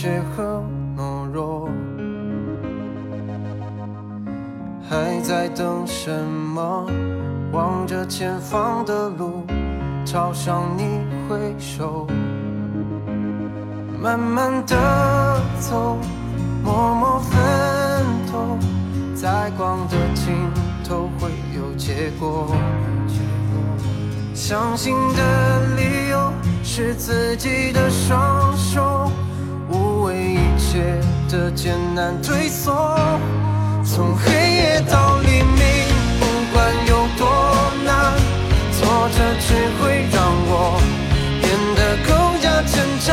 胆怯和懦弱。还在等什么？望着前方的路，朝向你挥手。慢慢的走，默默奋斗，在光的尽头会有结果。相信的理由是自己的双手，为一切的艰难退缩。从黑夜到黎明，不管有多难，挫折只会让我变得更加坚强。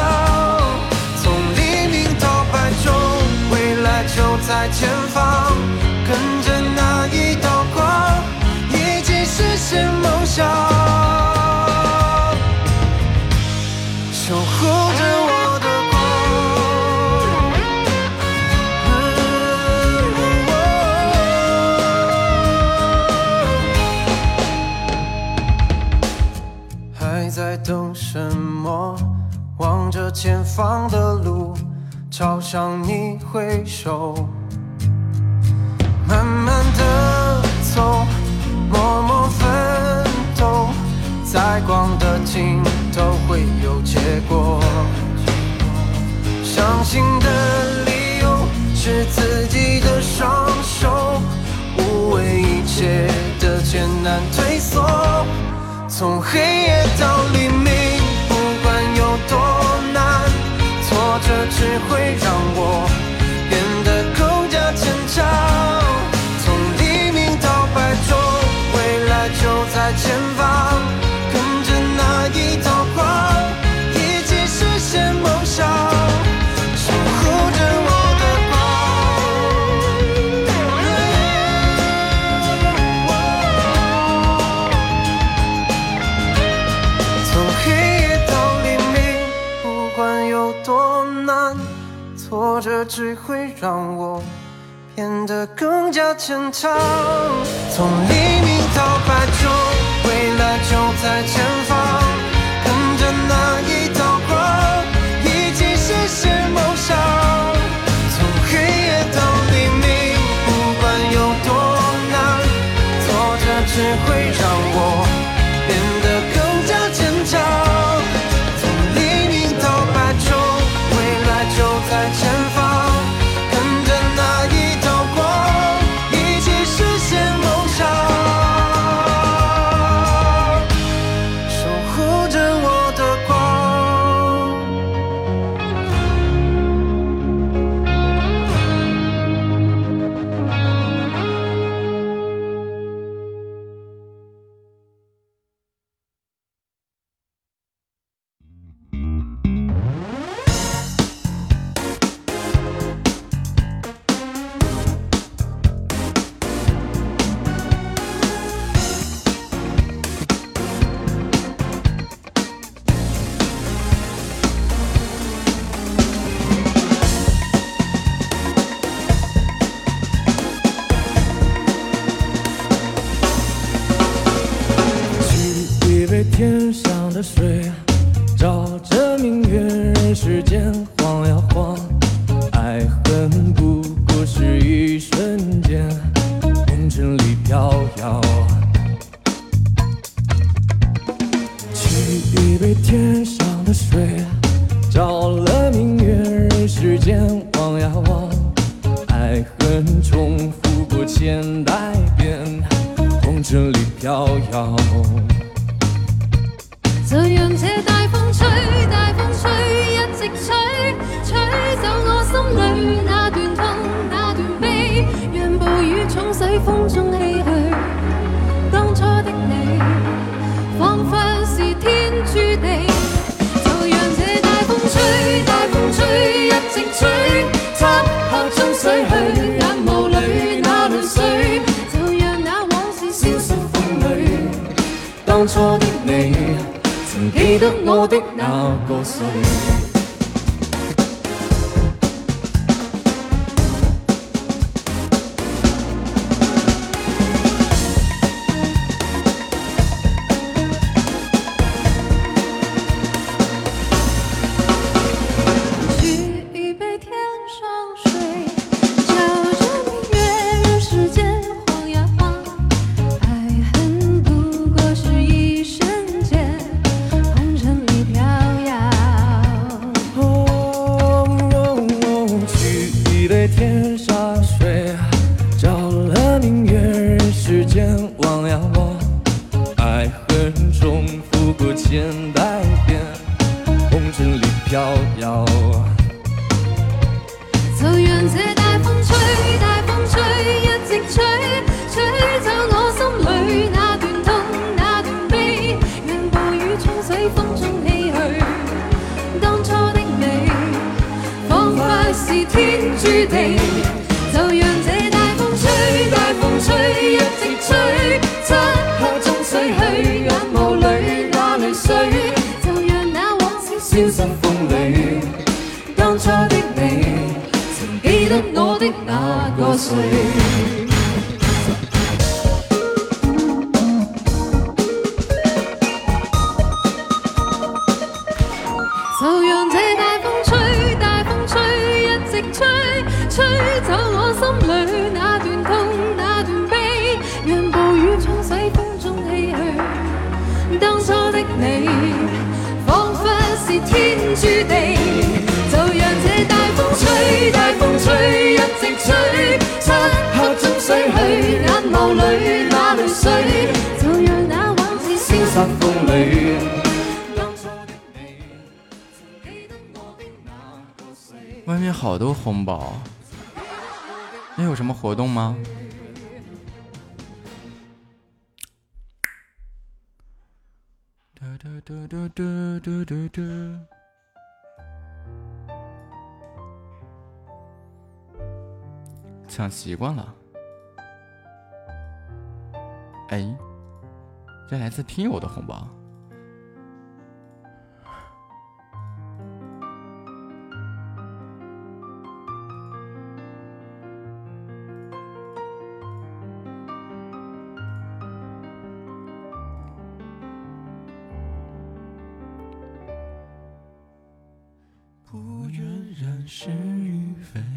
从黎明到白昼，未来就在前方，跟着那一道光，一起实现梦想，前方的路，朝向你挥手。慢慢的走，默默奋斗，在光的尽头会有结果。相信的理由是自己的双手，无畏一切的艰难退缩。从黑夜到黎明，这只会让我只会让我变得更加坚强。从黎明到白昼，未来就在前方，跟着那一道光，一起实现梦想。从黑夜到黎明，不管有多难，挫折只会让我注。就让这大风吹，大风吹，一直吹，漆黑中去，眼眸里那泪水，就让那往事消失风里。外面好多红包，那有什么活动吗？抢习惯了。哎，这来自听友的红包。不愿染是与非。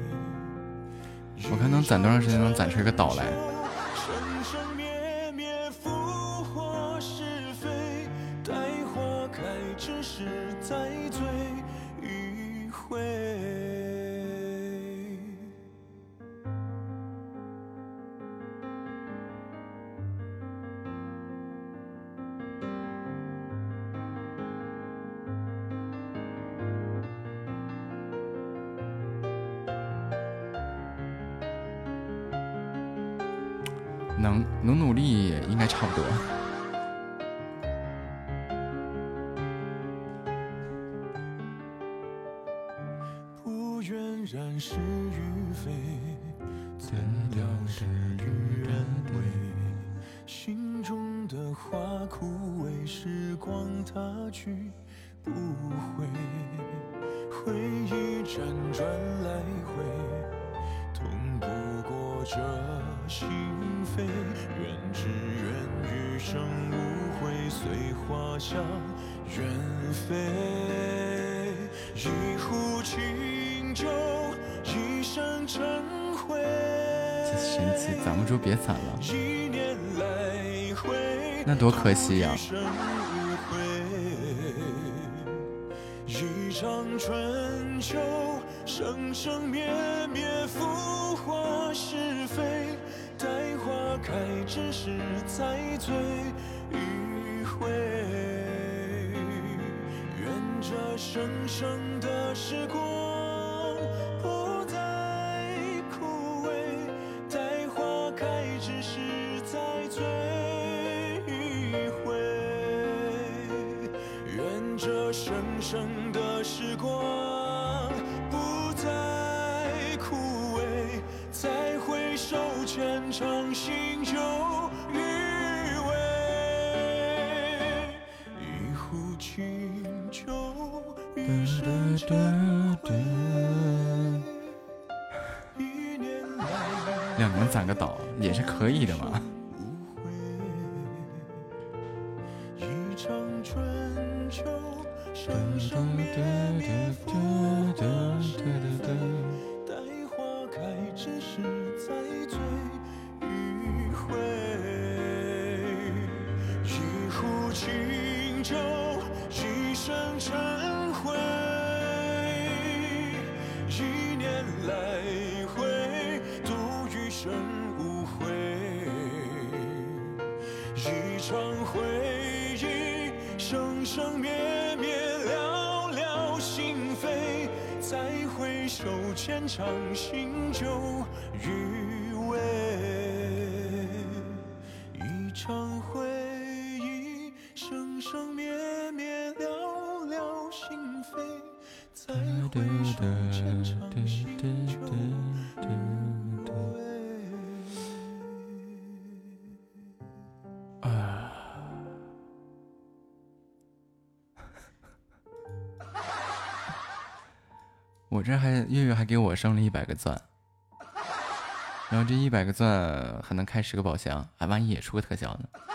我看能攒多长时间能攒出一个岛来。可惜啊，一生无悔。一场春秋，生生灭灭，浮华是非，待花开之时再醉一回。愿这生生的时光。生的时光不再枯萎再回首浅尝心酒余味一壶清酒一身尘灰一念来两年攒个岛也是可以的嘛。我剩了一百个钻，然后这一百个钻还能开十个宝箱，还万一也出个特效呢。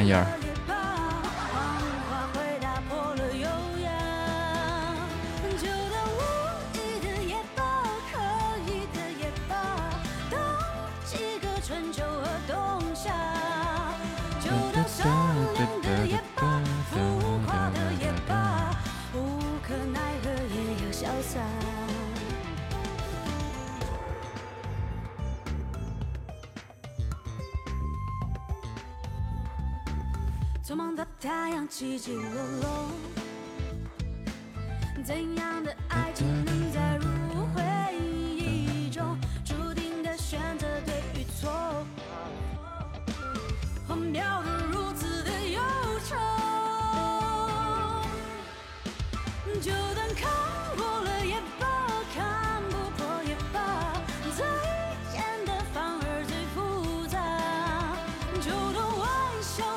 玩意儿。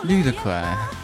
绿的可爱。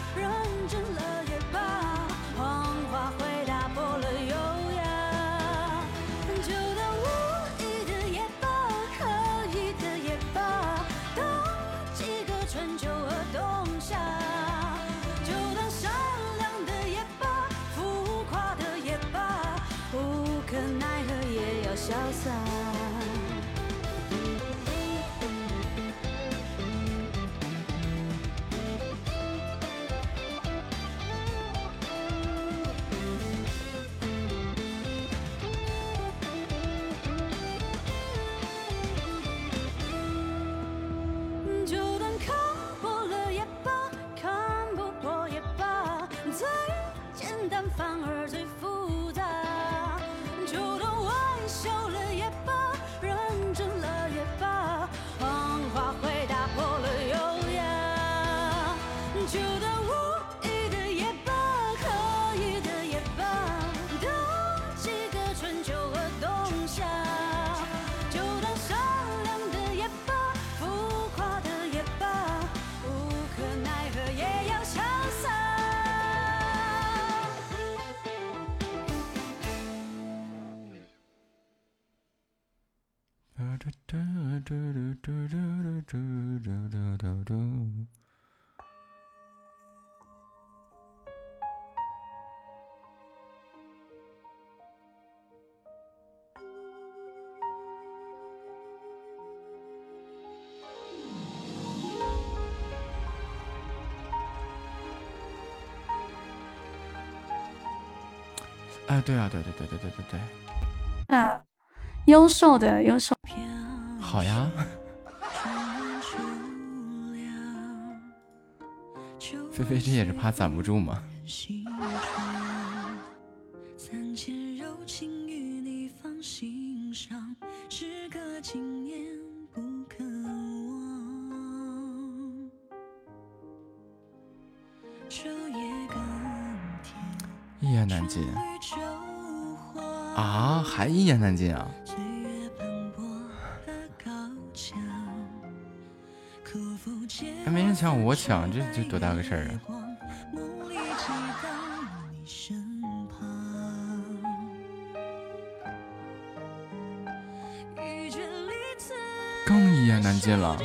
对啊，对对对对对对对，啊，优秀的优秀，好呀。菲菲这也是怕攒不住嘛。抢我抢，这这多大个事儿啊！光，梦里寄到你身旁。遇见离次更一言难尽了。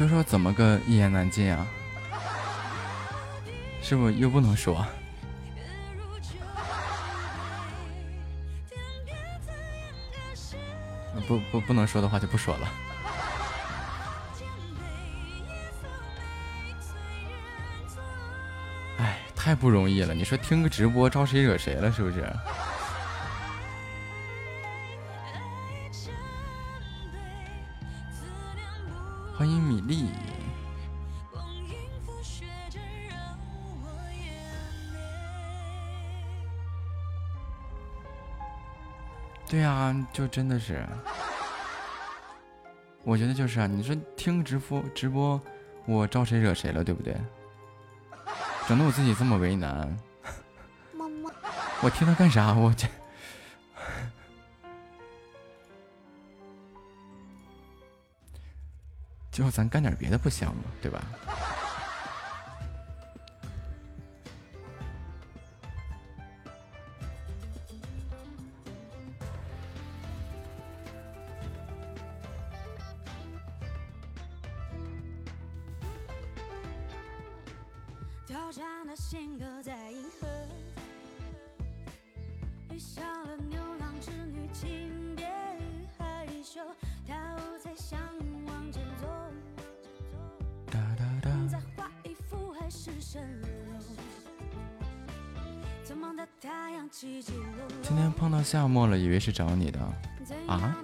说说怎么个一言难尽啊？是不是又不能说？不不不能说的话就不说了。哎，太不容易了！你说听个直播招谁惹谁了？是不是？对啊，就真的是，我觉得就是啊，你说听直播直播，我招谁惹谁了，对不对？整得我自己这么为难。我听他干啥？我这，就咱干点别的不香吗？对吧？了，以为是找你的啊？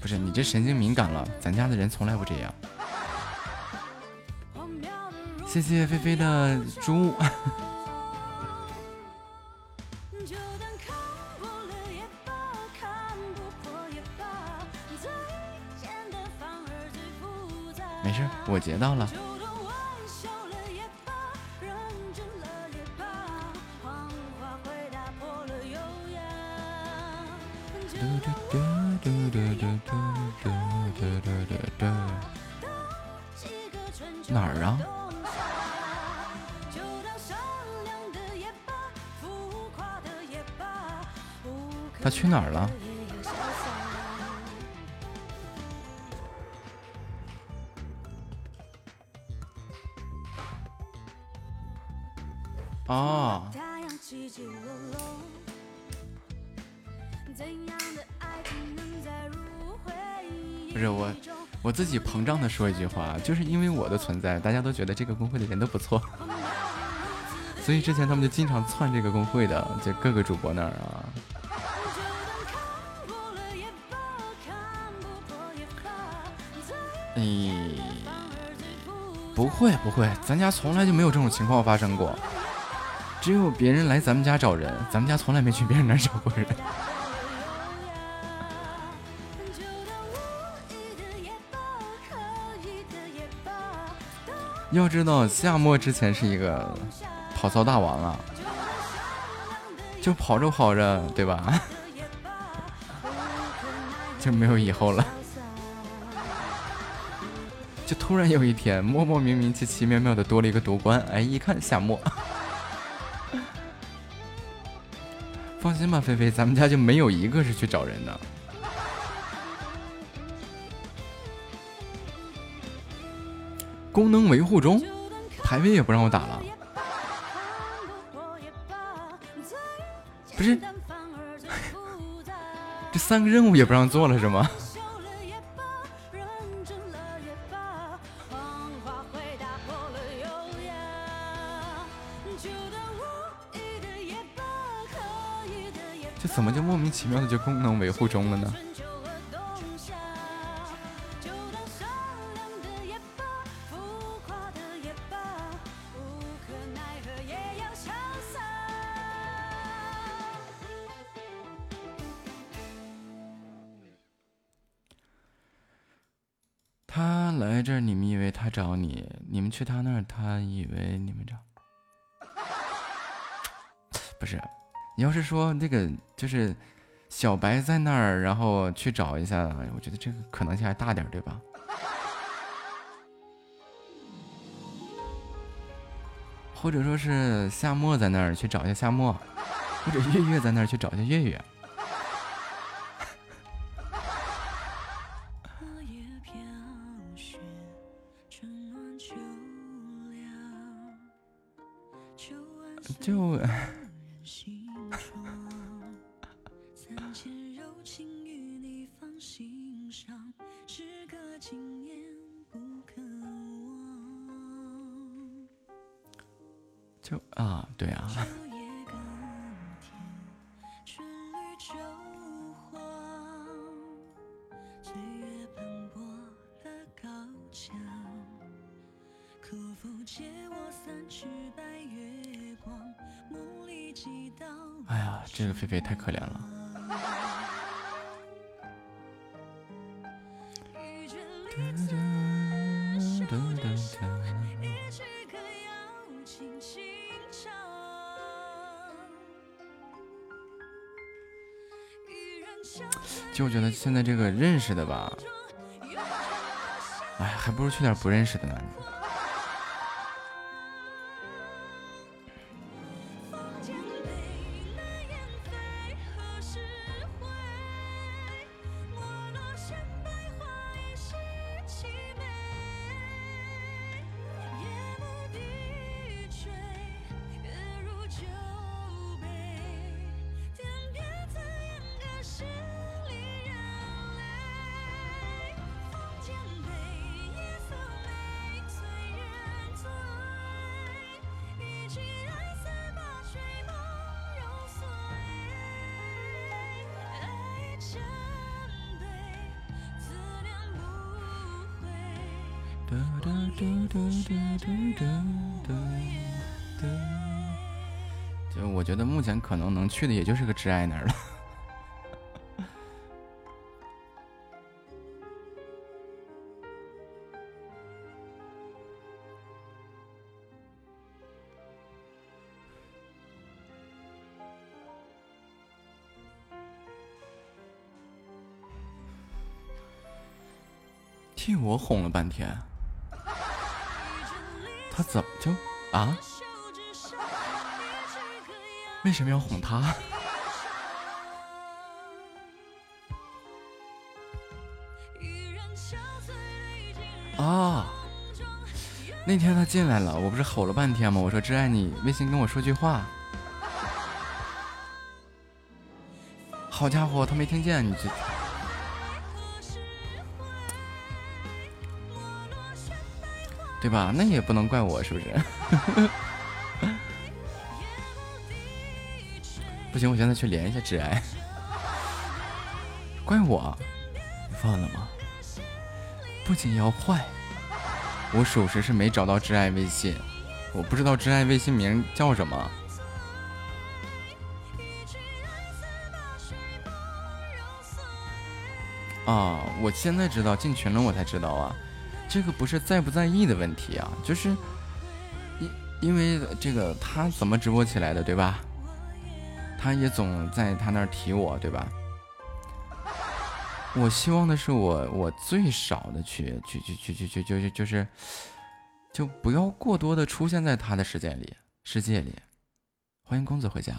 不是，你这神经敏感了，咱家的人从来不这样。谢谢菲菲的猪。没事，我截到了。哪儿了？哦，不是我，我自己膨胀的说一句话，就是因为我的存在，大家都觉得这个公会的人都不错，所以之前他们就经常窜这个公会的，就各个主播那儿啊。会不会，咱家从来就没有这种情况发生过，只有别人来咱们家找人，咱们家从来没去别人那儿找过人。要知道夏末之前是一个跑骚大王啊，就跑着跑着，对吧？就没有以后了。突然有一天，莫莫名名、奇奇妙妙的多了一个夺冠，哎，一看夏末。放心吧，菲菲，咱们家就没有一个是去找人的。功能维护中，排位也不让我打了。不是，这三个任务也不让做了是吗？这怎么就莫名其妙的就功能维护中了呢？他来这儿，你们以为他找你；你们去他那儿，他以为你们找。你要是说那个就是小白在那儿，然后去找一下，我觉得这个可能性还大点，对吧？或者说是夏沫在那儿去找一下夏沫，或者月月在那儿去找一下月月。识的吧，哎，还不如去点不认识的呢。去的也就是个挚爱那儿了。替我哄了半天。他怎么就啊？为什么要哄他？啊！那天他进来了，我不是吼了半天吗？我说：“挚爱，你微信跟我说句话。”好家伙，他没听见，你这对吧？那也不能怪我，是不是？不行，我现在去连一下挚爱。怪我？你忘了吗？不仅要坏，我属实是没找到挚爱微信，我不知道挚爱微信名叫什么。啊，我现在知道进群了，我才知道啊，这个不是在不在意的问题啊，就是因因为这个他怎么直播起来的，对吧？他也总在他那儿提我，对吧？我希望的是我我最少的去去去去去去就就是就不要过多的出现在他的世界里世界里。欢迎公子回家。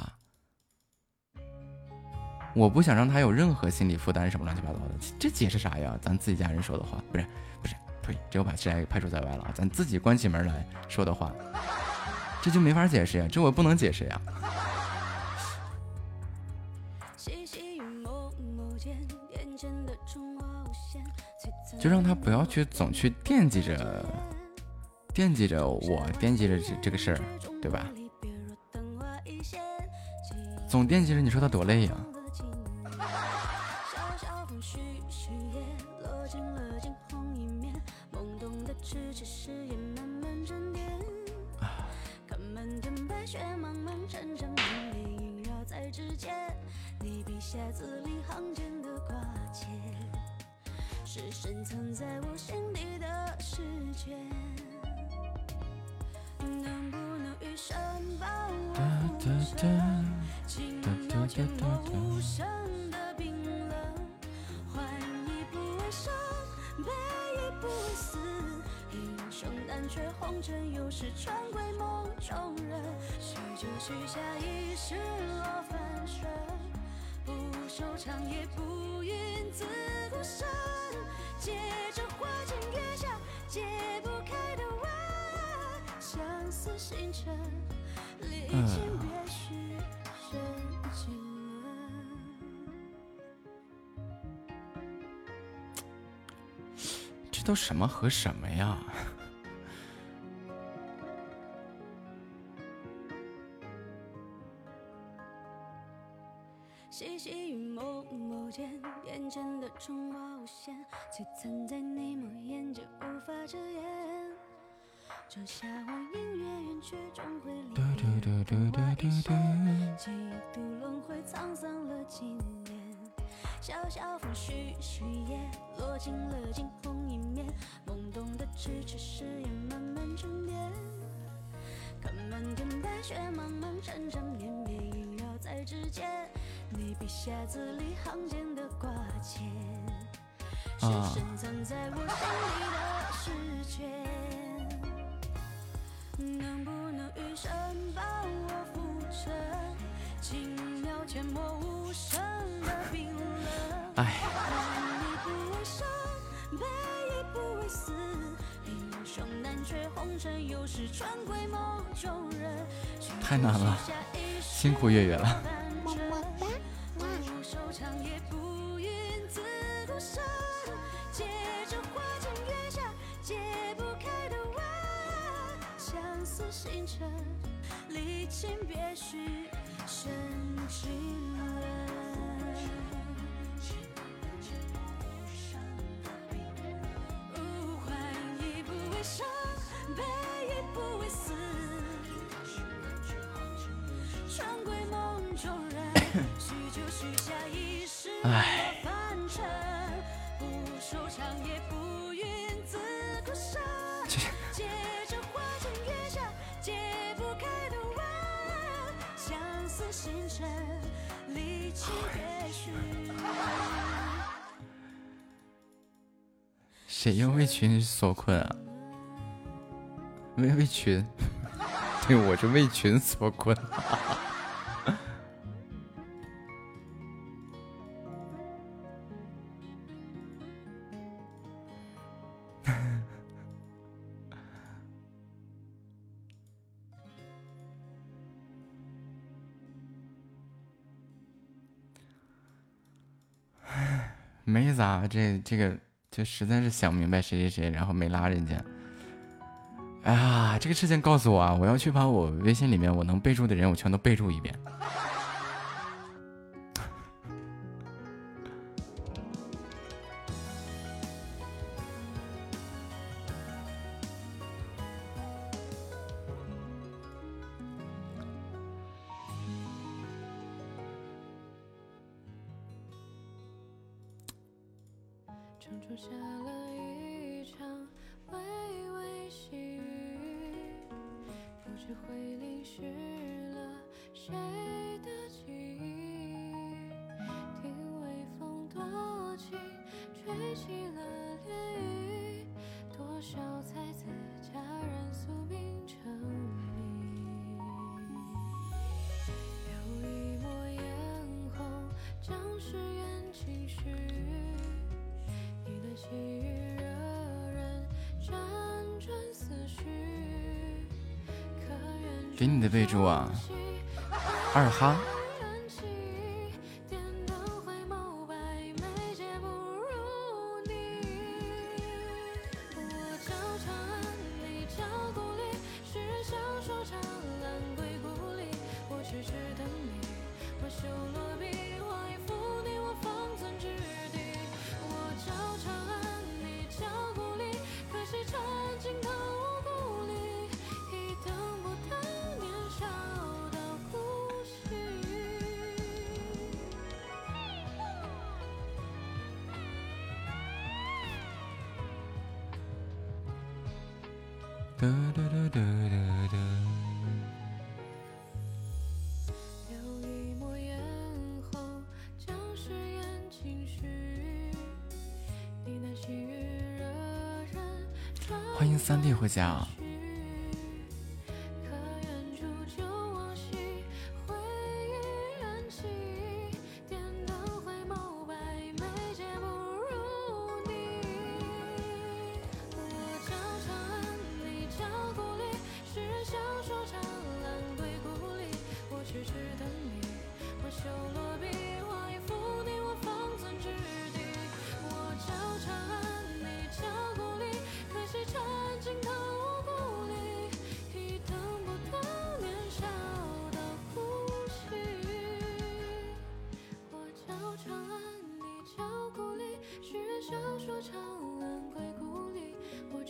我不想让他有任何心理负担，什么乱七八糟的，这解释啥呀？咱自己家人说的话，不是不是，呸！这我把谁排除在外了啊！咱自己关起门来说的话，这就没法解释呀，这我不能解释呀。就让他不要去总去惦记着，惦记着我，惦记着这这个事儿，对吧？总惦记着，你说他多累呀？啊？在指尖，你笔下字里行间的关是深藏在我心底的世界，能不能余生把我抚成轻描浅墨无声的冰冷？怀疑不为生，悲一不为死，英雄难却红尘，又是穿归梦中人。许就许下一世落凡尘，不收场也不愿自孤身。借着花前月下解不开的纹，相思星辰，离情别绪深经这都什么和什么呀？蒙眸间，眼前的春花无限，璀璨在你眸眼间，无法遮掩。这夏晚音乐远去，终会离别。昙花一现，几度轮回，沧桑了几年。萧萧风絮絮叶，落尽了惊鸿一面。懵懂的痴痴，誓言慢慢沉淀。看漫天白雪，茫茫缠缠绵绵，在指尖。你笔下字里行间的挂牵，是深藏在我心里的诗卷。能不能余生把我抚成轻描浅墨无声的冰冷？哎。你不为生，悲亦不为死，英雄难却红尘，又是春归梦中人。太难了，辛哎 谁又为群所困啊？没为群对我是为群所困这这个就实在是想不明白谁谁谁，然后没拉人家。哎呀，这个事情告诉我啊，我要去把我微信里面我能备注的人，我全都备注一遍。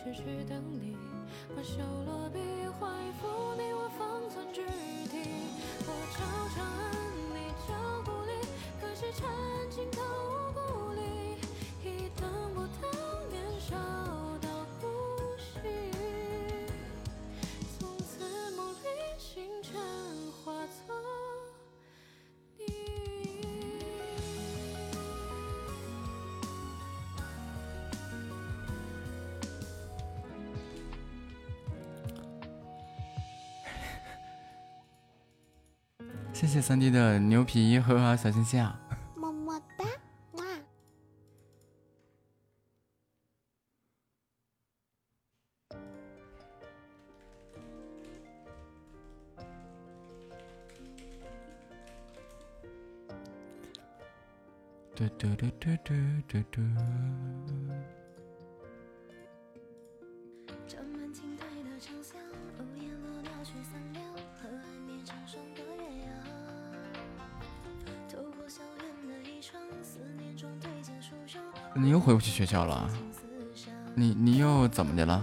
痴痴等你挽袖落笔谢谢三弟的牛皮和小心心啊。掉了，你你又怎么的了？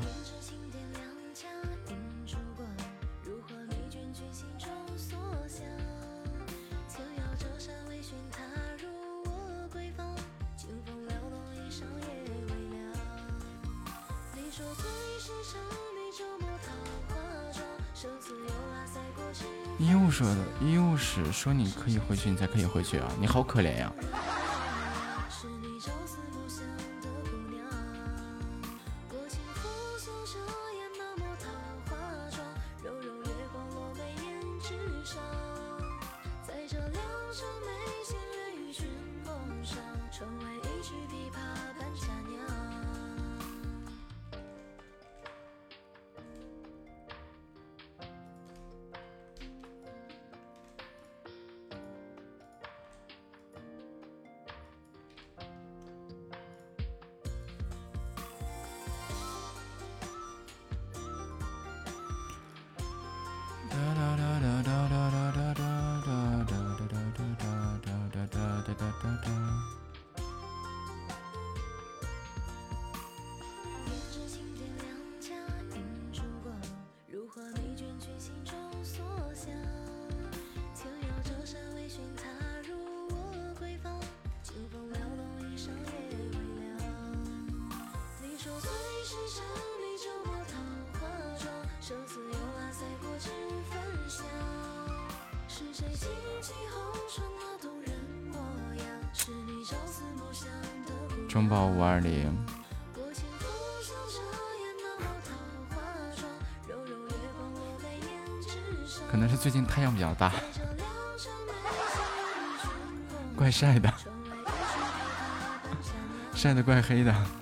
又说，又说你可以回去，你才可以回去啊！你好可怜呀！哒哒哒天，手撕幽雅，赛过植物芬。是谁？中宝五二零，可能是最近太阳比较大，怪晒的，晒的怪黑的。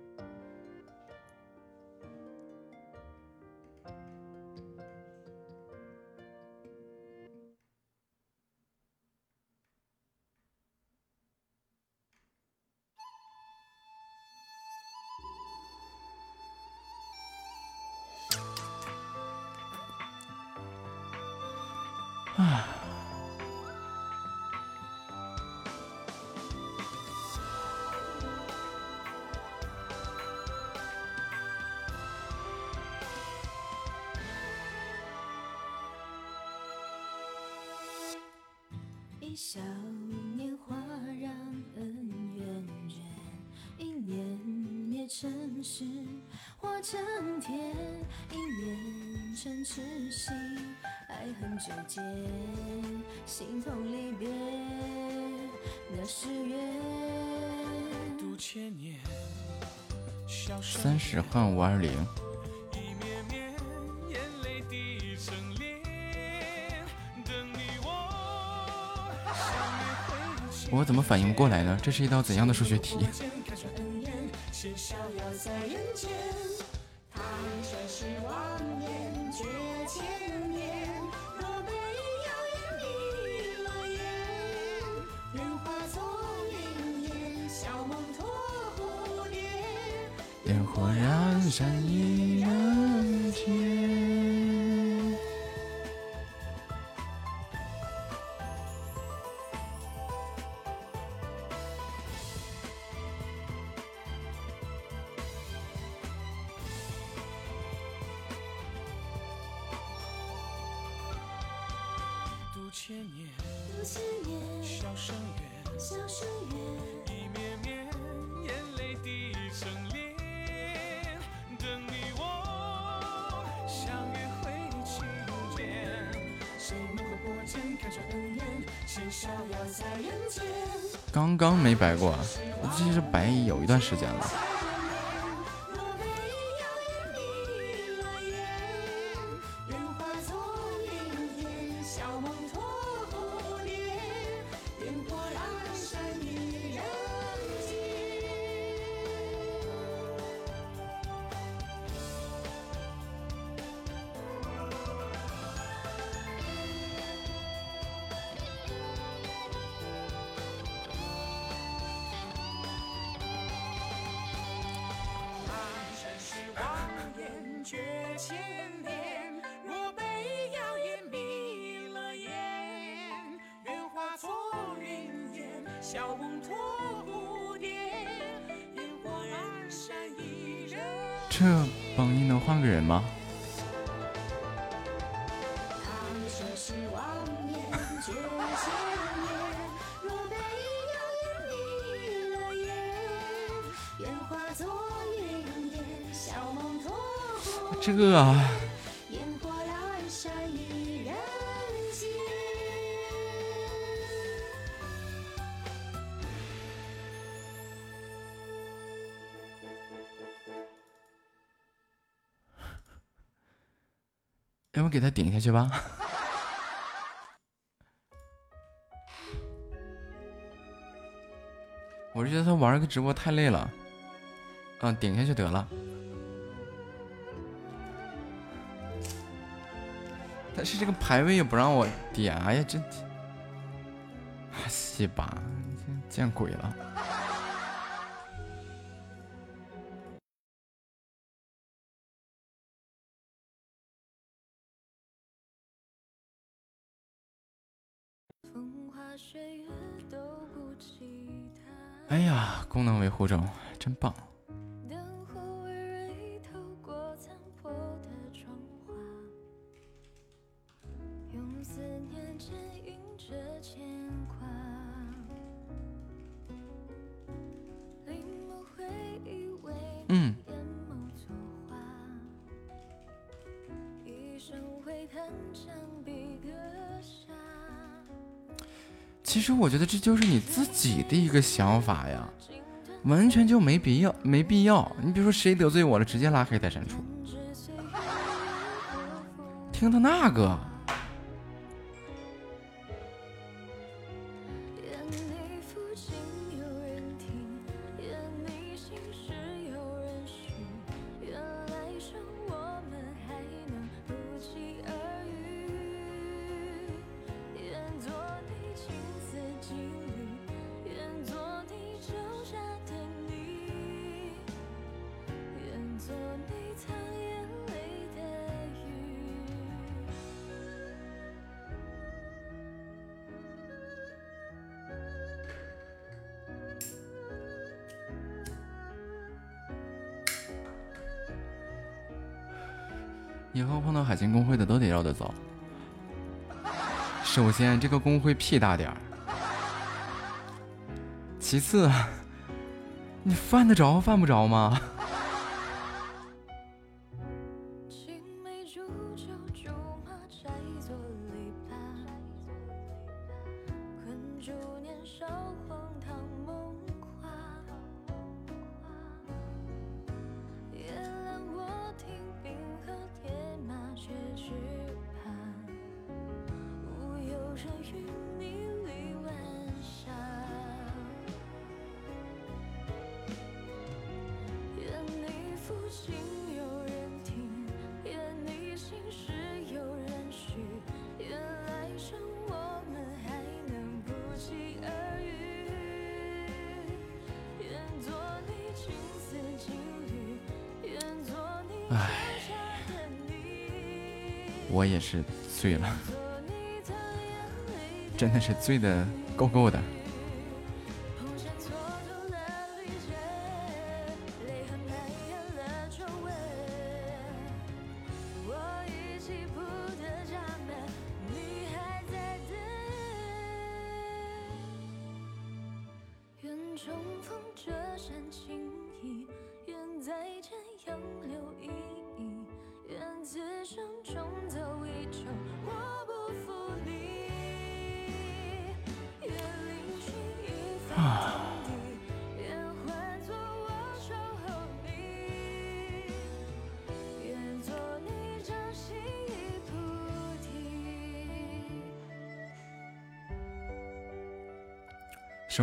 痴心，爱恨纠结，心痛离别，那。千年，消。三十换五二零。我怎么反应过来呢？这是一道怎样的数学题？逍遥在人间，世。千年若被谣言迷了眼愿化作云烟晓梦托蝴蝶。烟火阑珊倚刚刚没白过，我其实白有一段时间了。给他顶下去吧？我是觉得他玩个直播太累了，嗯，顶下去得了。但是这个排位也不让我点，哎呀，这，西吧，见鬼了！功能维护中，真棒！其实我觉得这就是你自己的一个想法呀，完全就没必要，没必要。你比如说谁得罪我了，直接拉黑再删除，听他那个，首先，这个工会屁大点儿；其次，你犯得着犯不着吗？醉的够够的。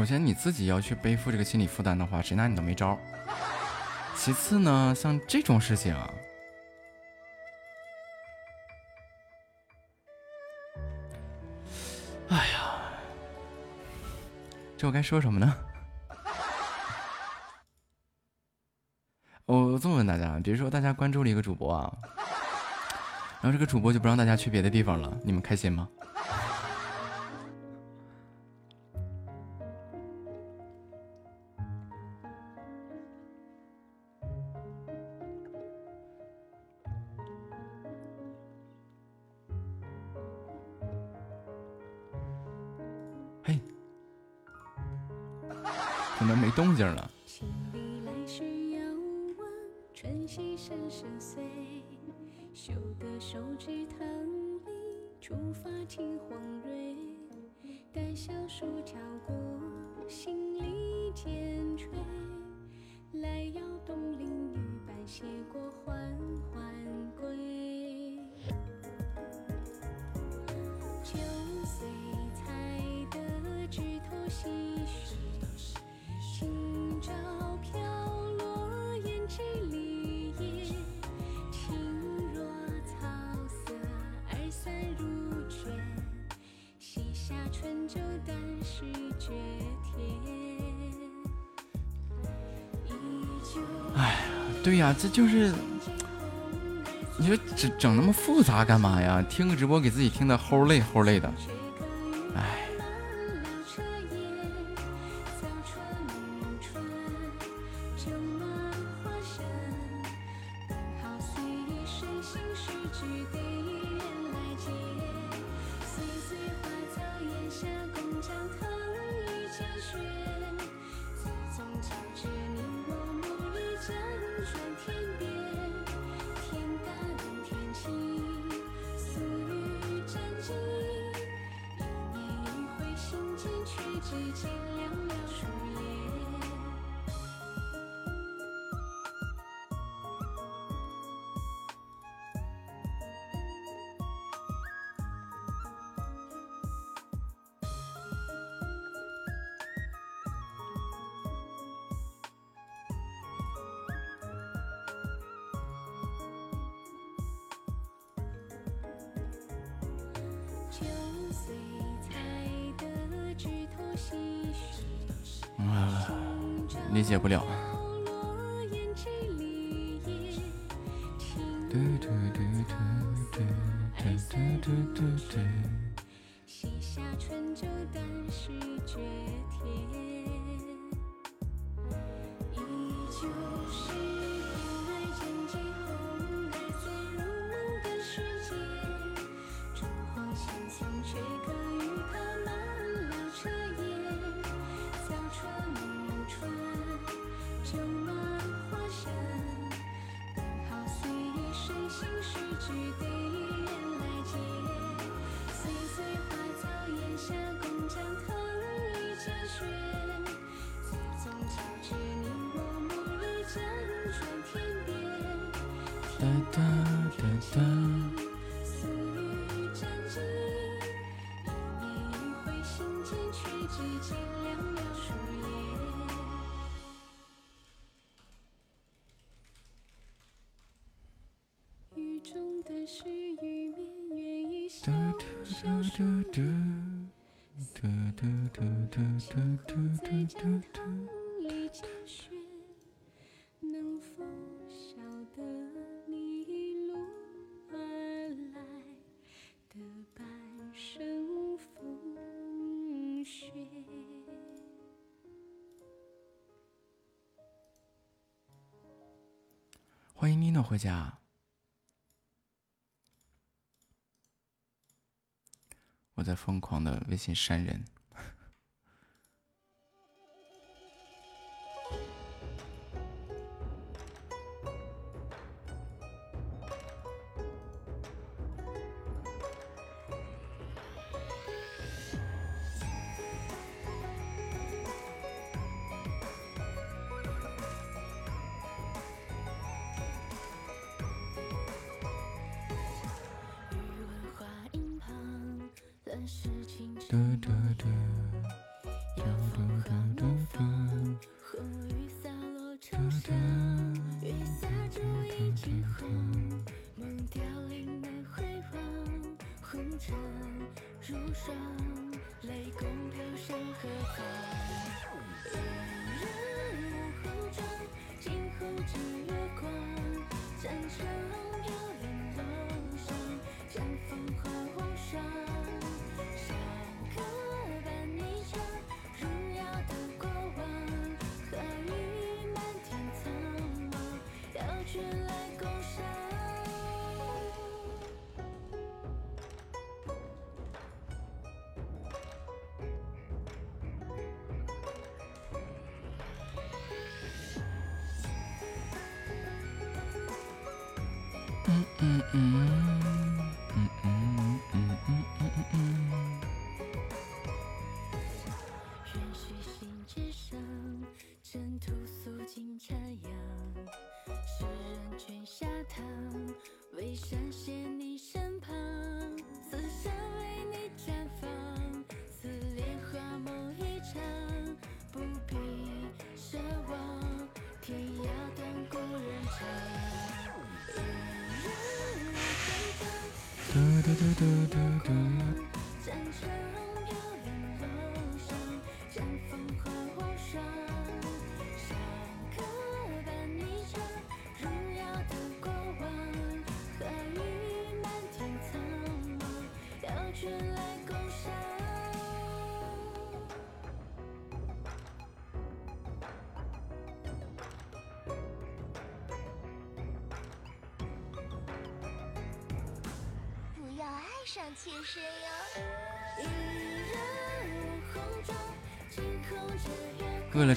首先你自己要去背负这个心理负担的话，谁拿你都没招。其次呢，像这种事情，哎呀，这我该说什么呢？我这么问大家，比如说大家关注了一个主播啊，然后这个主播就不让大家去别的地方了，你们开心吗？就是你说整整那么复杂干嘛呀？听个直播给自己听的齁累齁累的。嘟嘟嘟嘟嘟嘟嘟嘟嘟嘟。欢迎妮娜回家。疯狂的微信删人。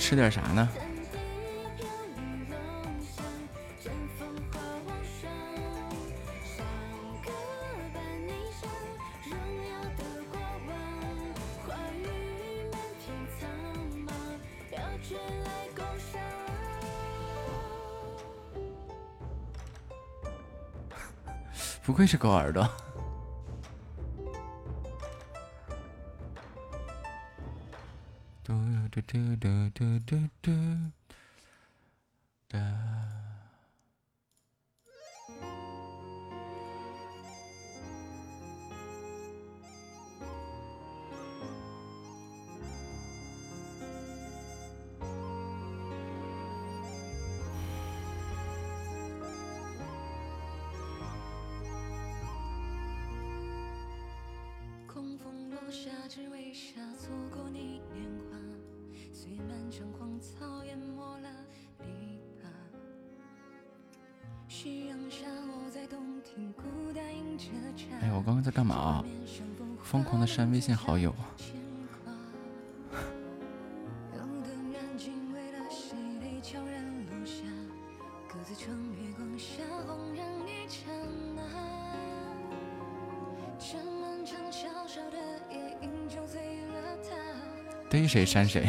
吃点啥呢？不愧是狗耳朵。嘟嘟嘟嘟嘟哒，空风落下，只为下错过你年华。随漫长荒草淹没了篱笆。夕阳下，我在洞庭孤单着。哎，我刚刚在干嘛？疯狂的删微信好友。谁删谁。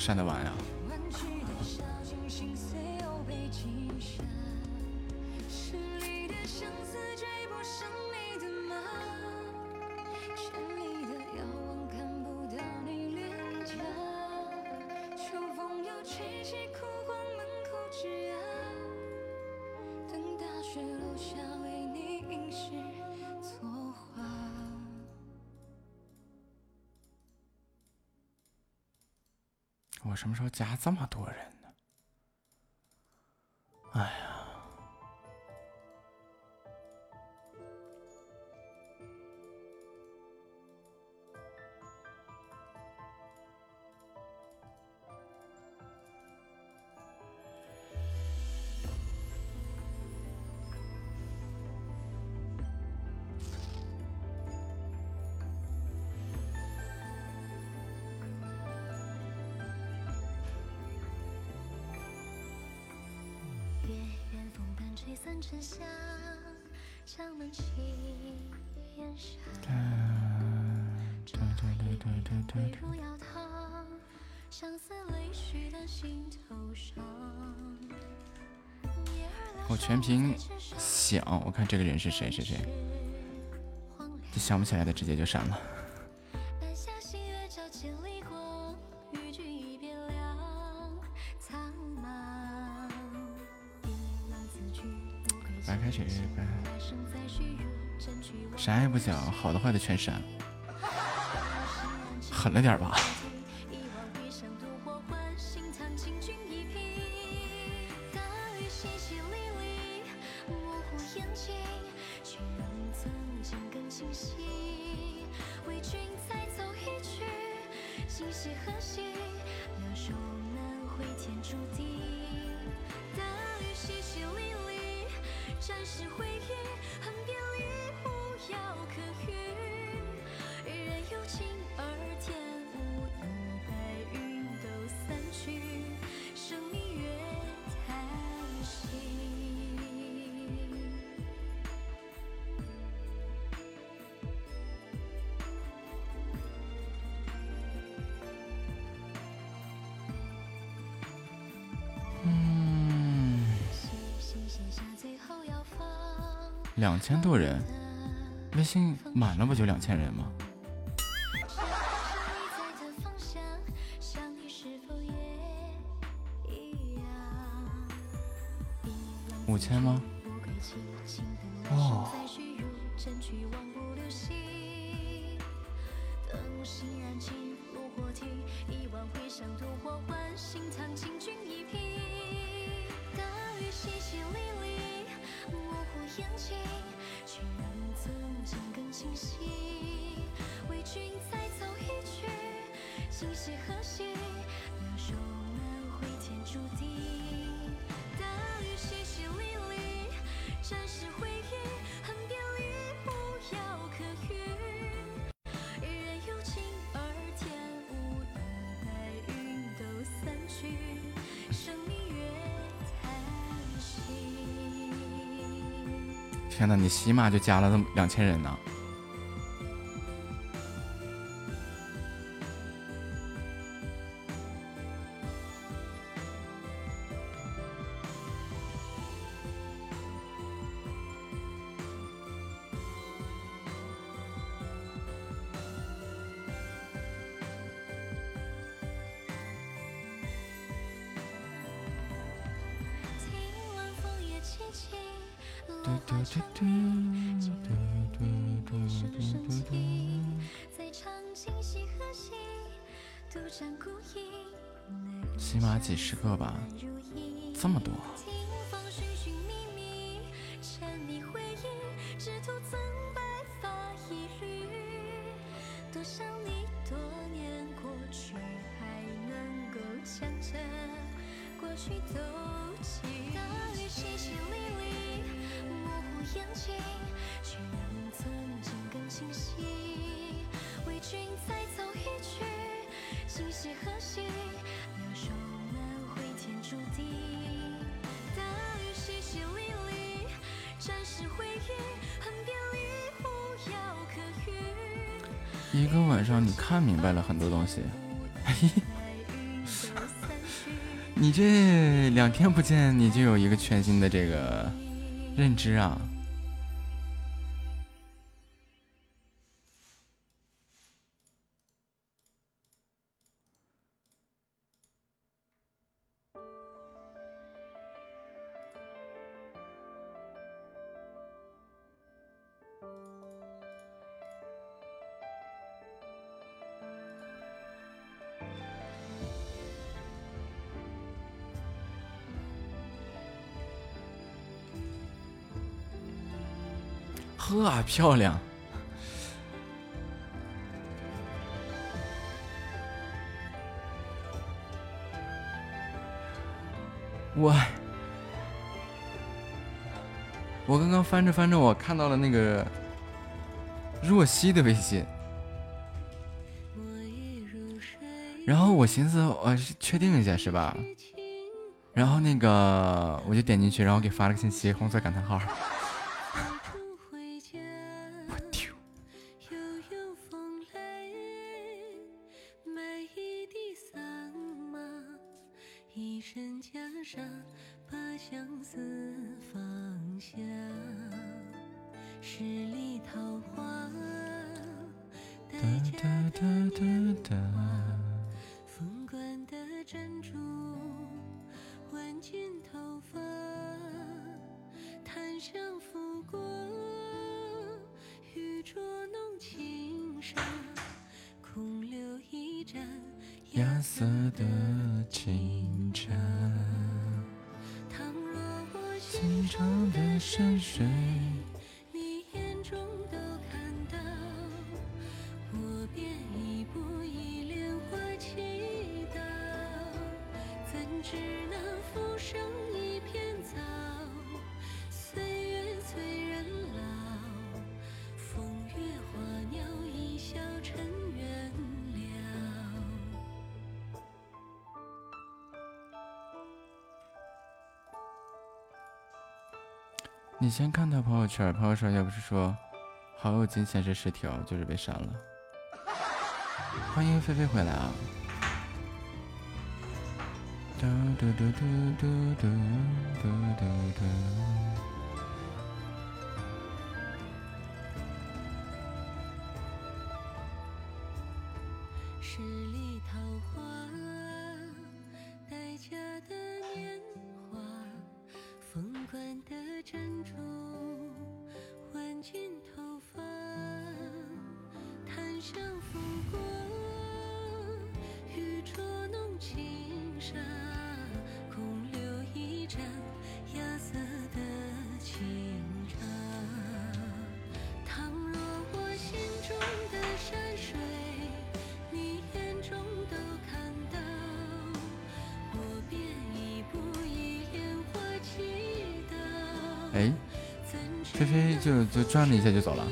Sandoval. 我什么时候加这么多人呢？哎呀声响，将满起。相思泪的心头上。我全屏想，我看这个人是谁？是谁？就想不起来的，直接就删了。啥也不想好的坏的全删。了狠了点吧。两千多人，微信满了不就两千人吗？五千吗？起码就加了这么两千人呢。这么多。寻寻觅觅蝉鸣回白发一缕多你多年过去还能够过去都记淅淅沥沥模糊眼睛却让曾经更清晰为君再奏一曲今夕何夕注定大雨淅淅沥沥沾湿回忆恨别离无药可愈一个晚上你看明白了很多东西。嘿 嘿你这两天不见你就有一个全新的这个认知啊。漂亮！我我刚刚翻着翻着，我看到了那个若曦的微信，然后我寻思，我确定一下是吧？然后那个我就点进去，然后给发了个信息，红色感叹号。先看到朋友圈，朋友圈要不是说好友仅显示十条，就是被删了。欢迎菲菲回来啊！嘟嘟嘟嘟嘟嘟嘟嘟嘟。哎，菲菲就就转了一下就走了，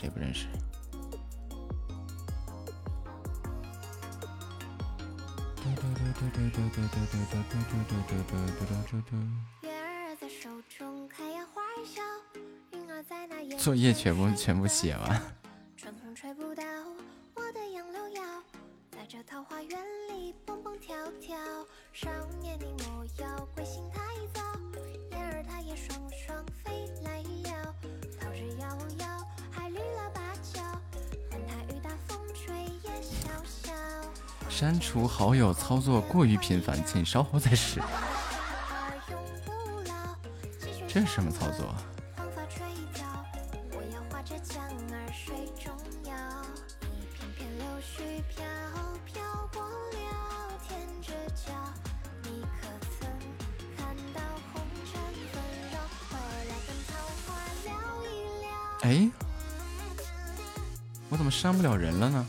谁不认识？作业全部全部写完。好友操作过于频繁，请稍后再试。这是什么操作？哎？我怎么删不了人了呢？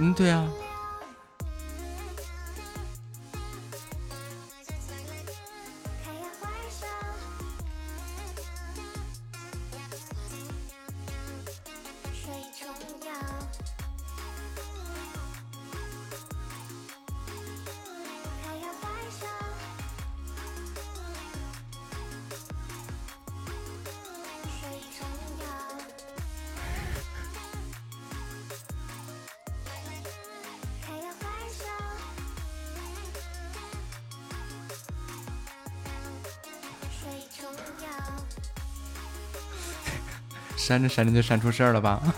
嗯对啊。扇着扇着就扇出事儿了吧？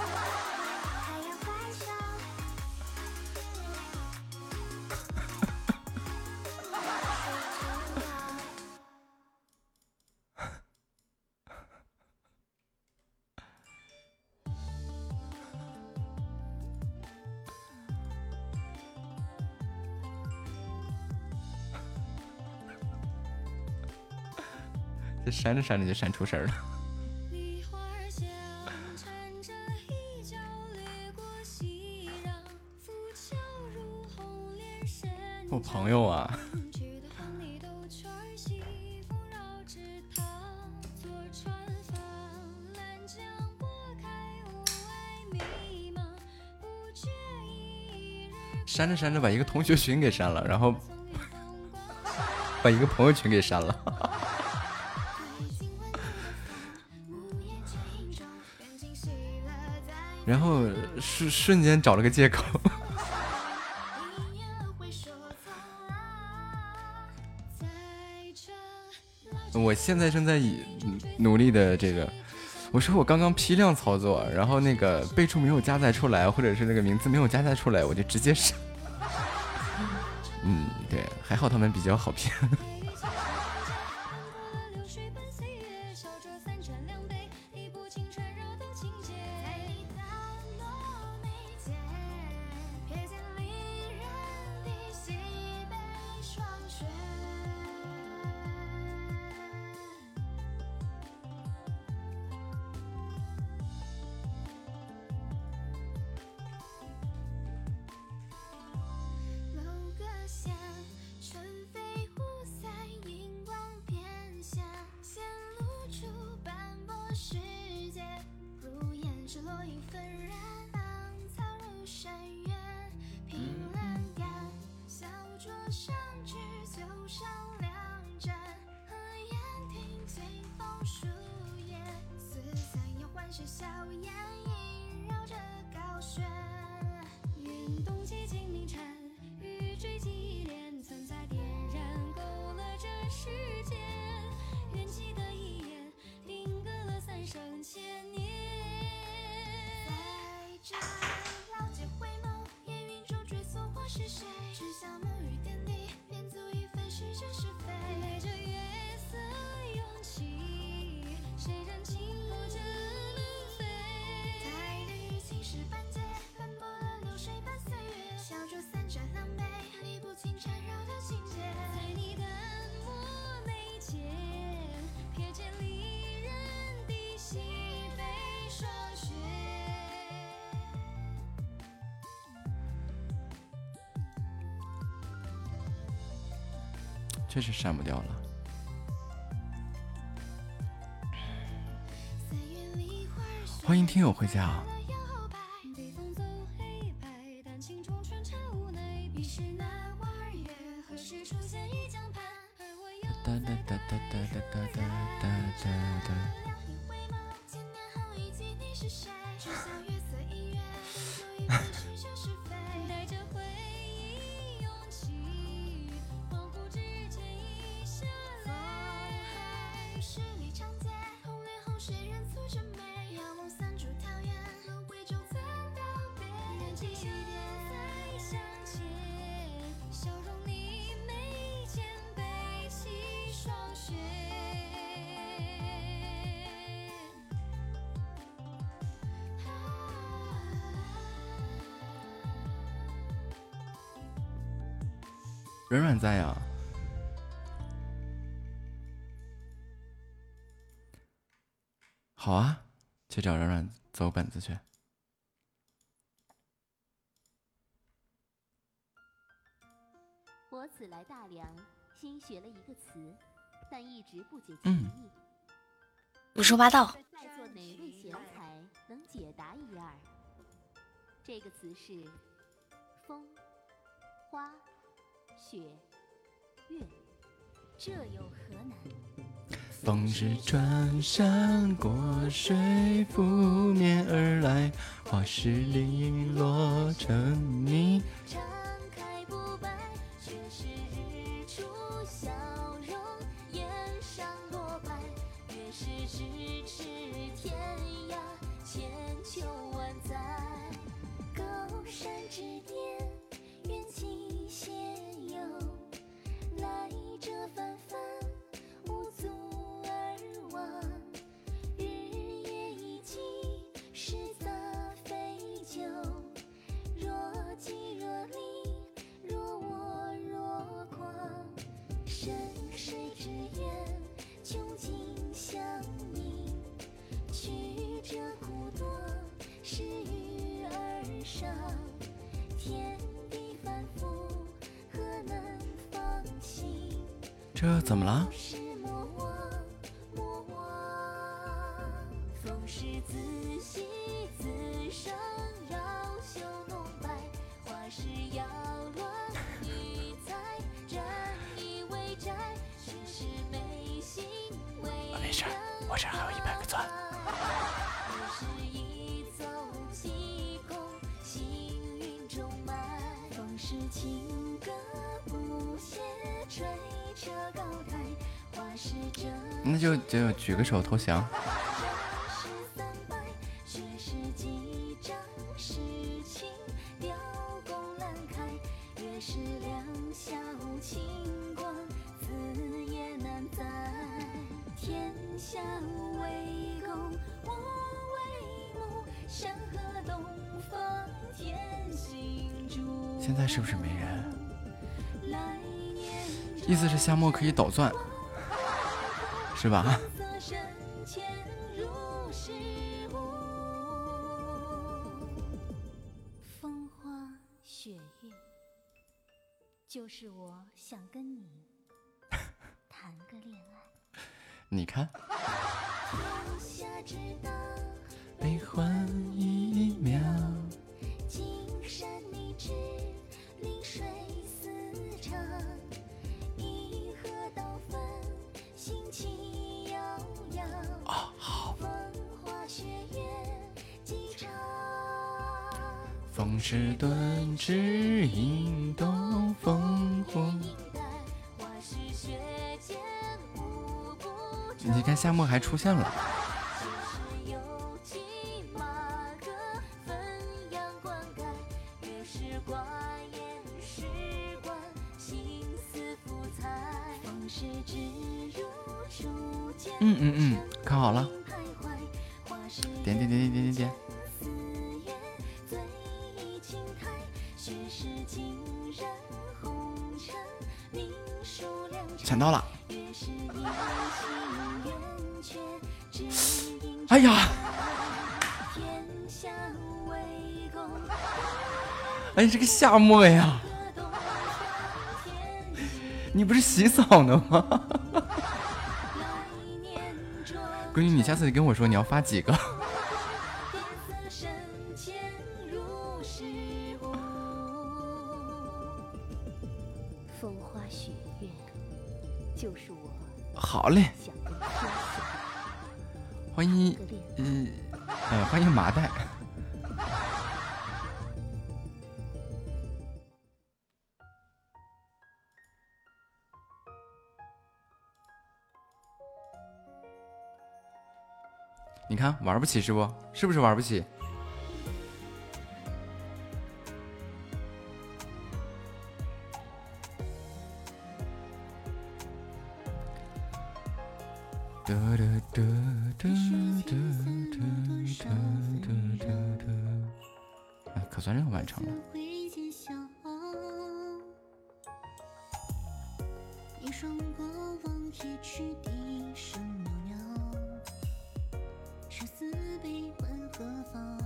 这闪着闪着就闪出事儿了。朋友啊，删着删着把一个同学群给删了，然后 把一个朋友群给删了，然后瞬瞬间找了个借口。现在正在以努力的这个我说我刚刚批量操作然后那个备注没有加载出来或者是那个名字没有加载出来我就直接删嗯对还好他们比较好骗确实删不掉了。欢迎听友回家。在呀，好啊，去找软软走本子去。我此来大梁，新学了一个词，但一直不解其意。嗯，胡说八道。在座哪位贤才能解答一二？这个词是“风花”。风是穿山过水拂面而来花是零落成泥。常天地反复何能放这怎么了？我魔王魔王风是子心那就就举个手投降。夏末可以捣钻。是吧？风花雪月。就是我想跟你。谈个恋爱。你看。天下之大。悲欢一。纷纷风花雪月几场。风你看夏末还出现了。嗯嗯嗯，看好了，点点点点点点点。抢到了！哎呀！哎，这个夏末呀！你不是洗澡呢吗？闺女，你下次跟我说你要发几个。好嘞，欢迎，嗯、呃，欢迎麻袋。你看玩不起是不？是不是玩不起？哒哒哒哒哒哒哒哒哒。哎，可算任务完成了。生死悲欢何方？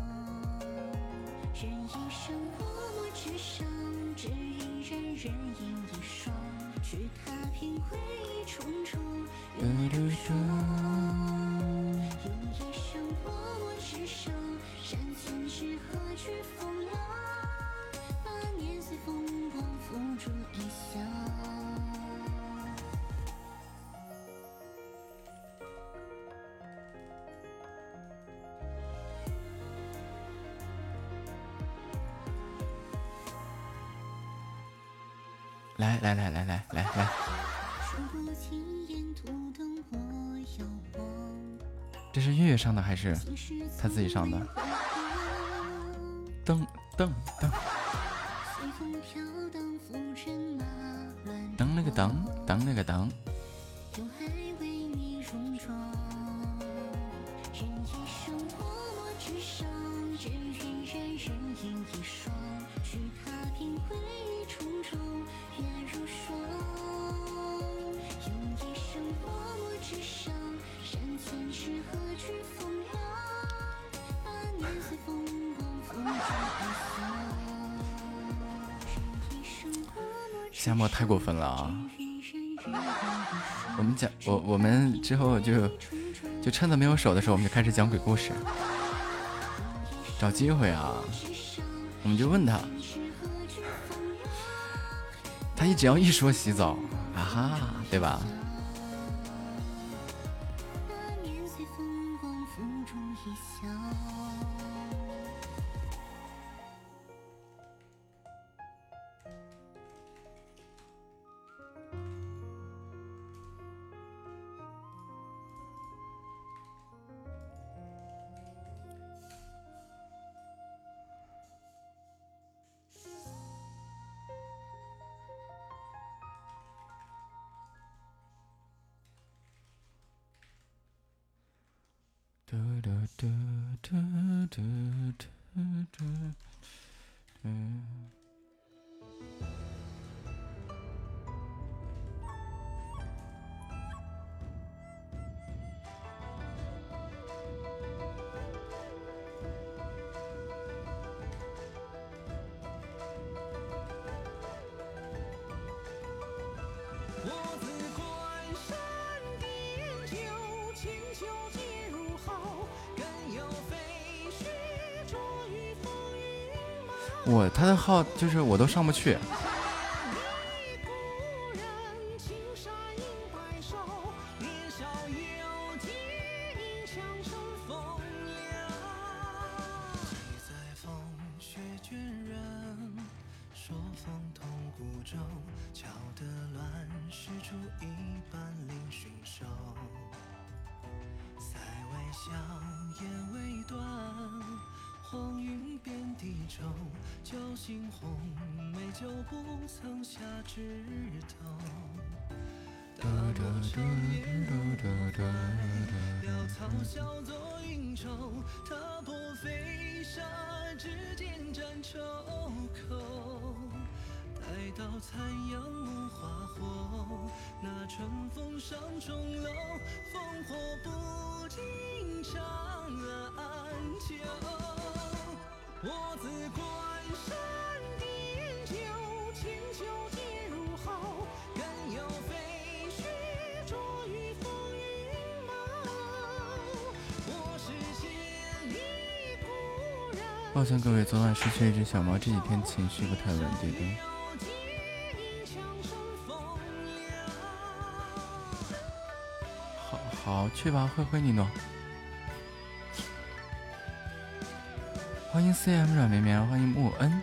人一生默默之上，只因人人影一双，去踏平回忆重重，愿如霜。人一生默默之上，山前知何惧风浪？把年岁风光付诸一笑。来来来来来来来，这是月月上的还是他自己上的？噔噔噔，噔那个噔噔那个噔。仙魔太过分了啊，我们讲我，我们之后就就趁他没有手的时候，我们就开始讲鬼故事。找机会啊，我们就问他，他一只要一说洗澡，啊哈，对吧？靠就是我都上不去，各位昨晚失去一只小猫这几天情绪不太稳定好好去吧灰灰你呢？欢迎 cm 软绵绵欢迎木恩。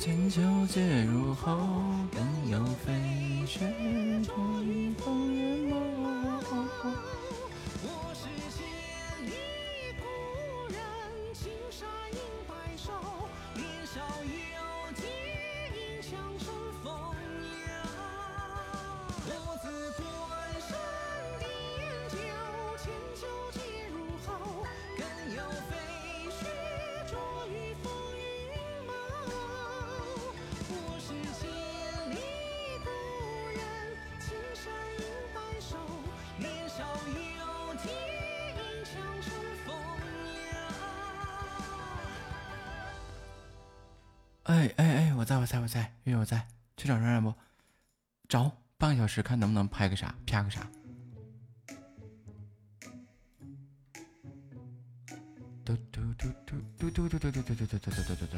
千秋皆入喉，更有飞雪酌雨，风月浓。没有在去找冉冉不找半个小时看能不能拍个啥啪个啥。嘟嘟嘟嘟嘟嘟嘟嘟嘟嘟嘟嘟嘟嘟嘟嘟嘟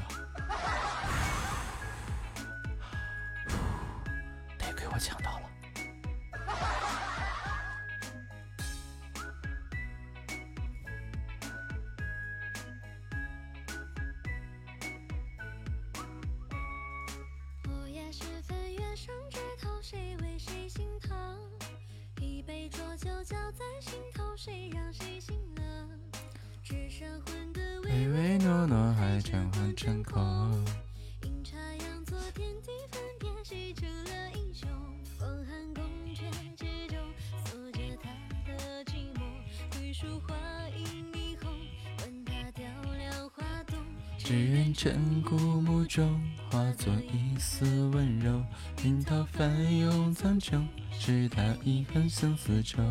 生死愁风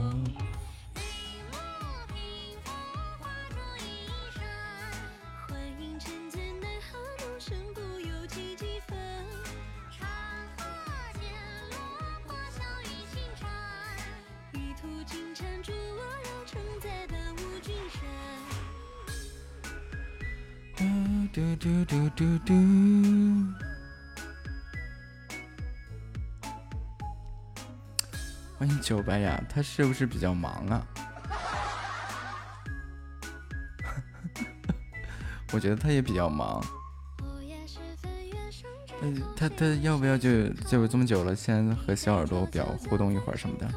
奈何身不由己几分长河落玉兔金蟾助我再君嘟嘟嘟嘟嘟。欢迎九白呀，他是不是比较忙啊？我觉得他也比较忙。他他要不要就就这么久了，先和小耳朵表互动一会儿什么的。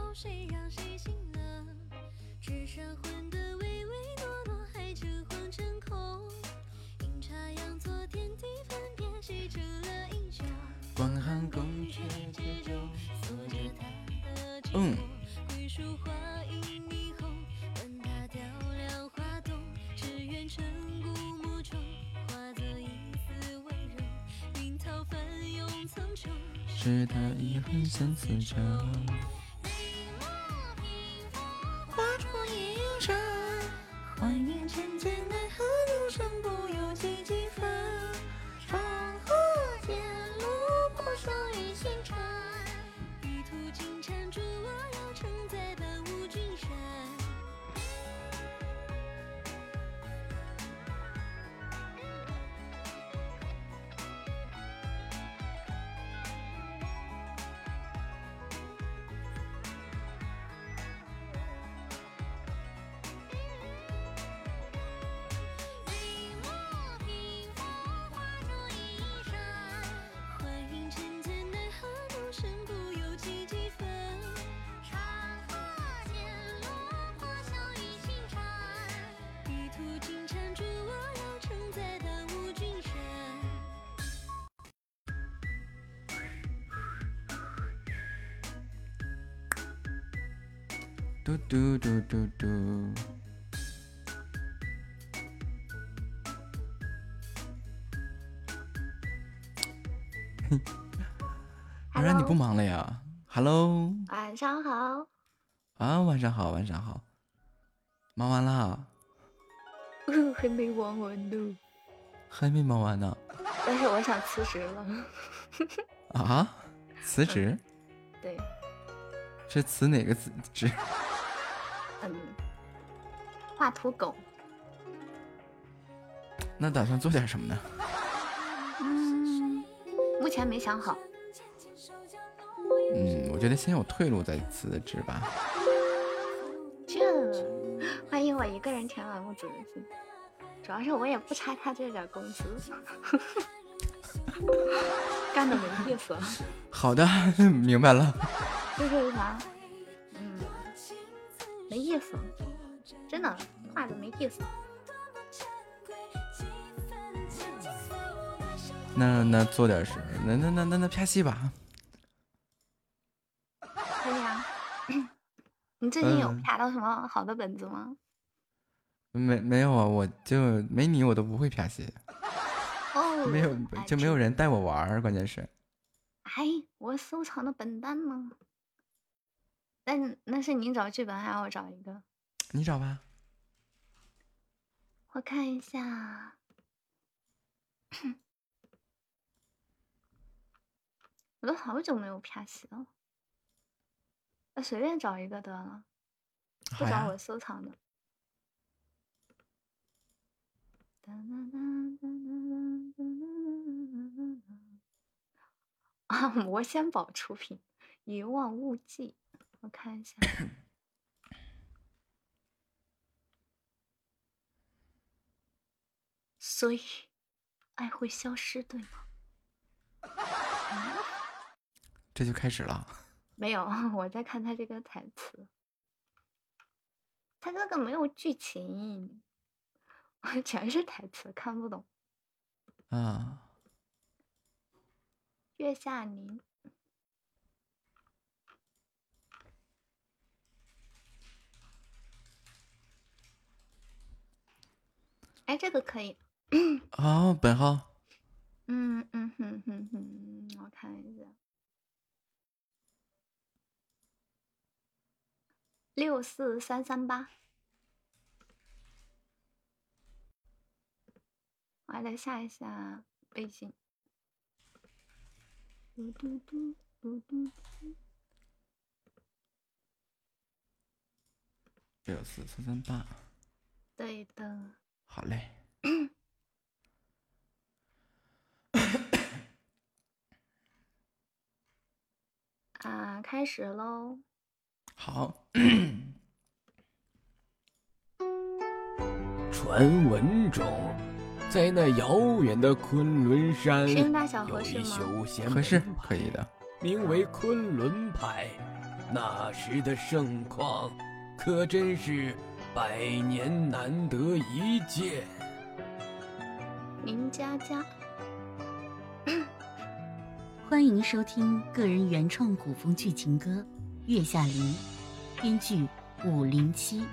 嘟嘟嘟嘟嘟。不然你不忙了呀？Hello，晚上好，啊，晚上好，晚上好，忙完啦？还没忙完呢，还没忙完呢？但是我想辞职了。啊？辞职？对，是辞哪个辞职？嗯，画图狗。那打算做点什么呢？嗯，目前没想好。嗯，我觉得先有退路再辞职吧。这，欢迎我一个人填满屋子的心。主要是我也不差他这点工资，干的没意思。好的，明白了。就是啥，意思，真的画的没意思。那那做点事，那那那那那拍戏吧。可以啊。你最近有嗯啪到什么好的本子吗？没没有啊，我就没你我都不会拍戏，哦，没有哎就没有人带我玩儿，关键是。哎，我收藏的本单呢？那那是你找剧本，还是我找一个？你找吧。我看一下。我都好久没有啪戏了，那随便找一个得了，不找我收藏的。啊，魔仙堡出品，《一望无际》，我看一下。所以，爱会消失，对吗？这就开始了。没有，我在看他这个台词，他这个没有剧情，全是台词，看不懂。啊，月下宁，哎，这个可以。哦，本号嗯嗯哼哼哼，我看一下，六四三三八，我还得下一下背景。嘟嘟嘟嘟嘟嘟，六四三三八，对的。好嘞。啊，开始喽！好，传闻中，在那遥远的昆仑山，声音大小合有一适吗修仙合适门派可以的。名为昆仑派。那时的盛况，可真是百年难得一见。林佳佳，欢迎收听个人原创古风剧情歌《月下林》，编剧五零七。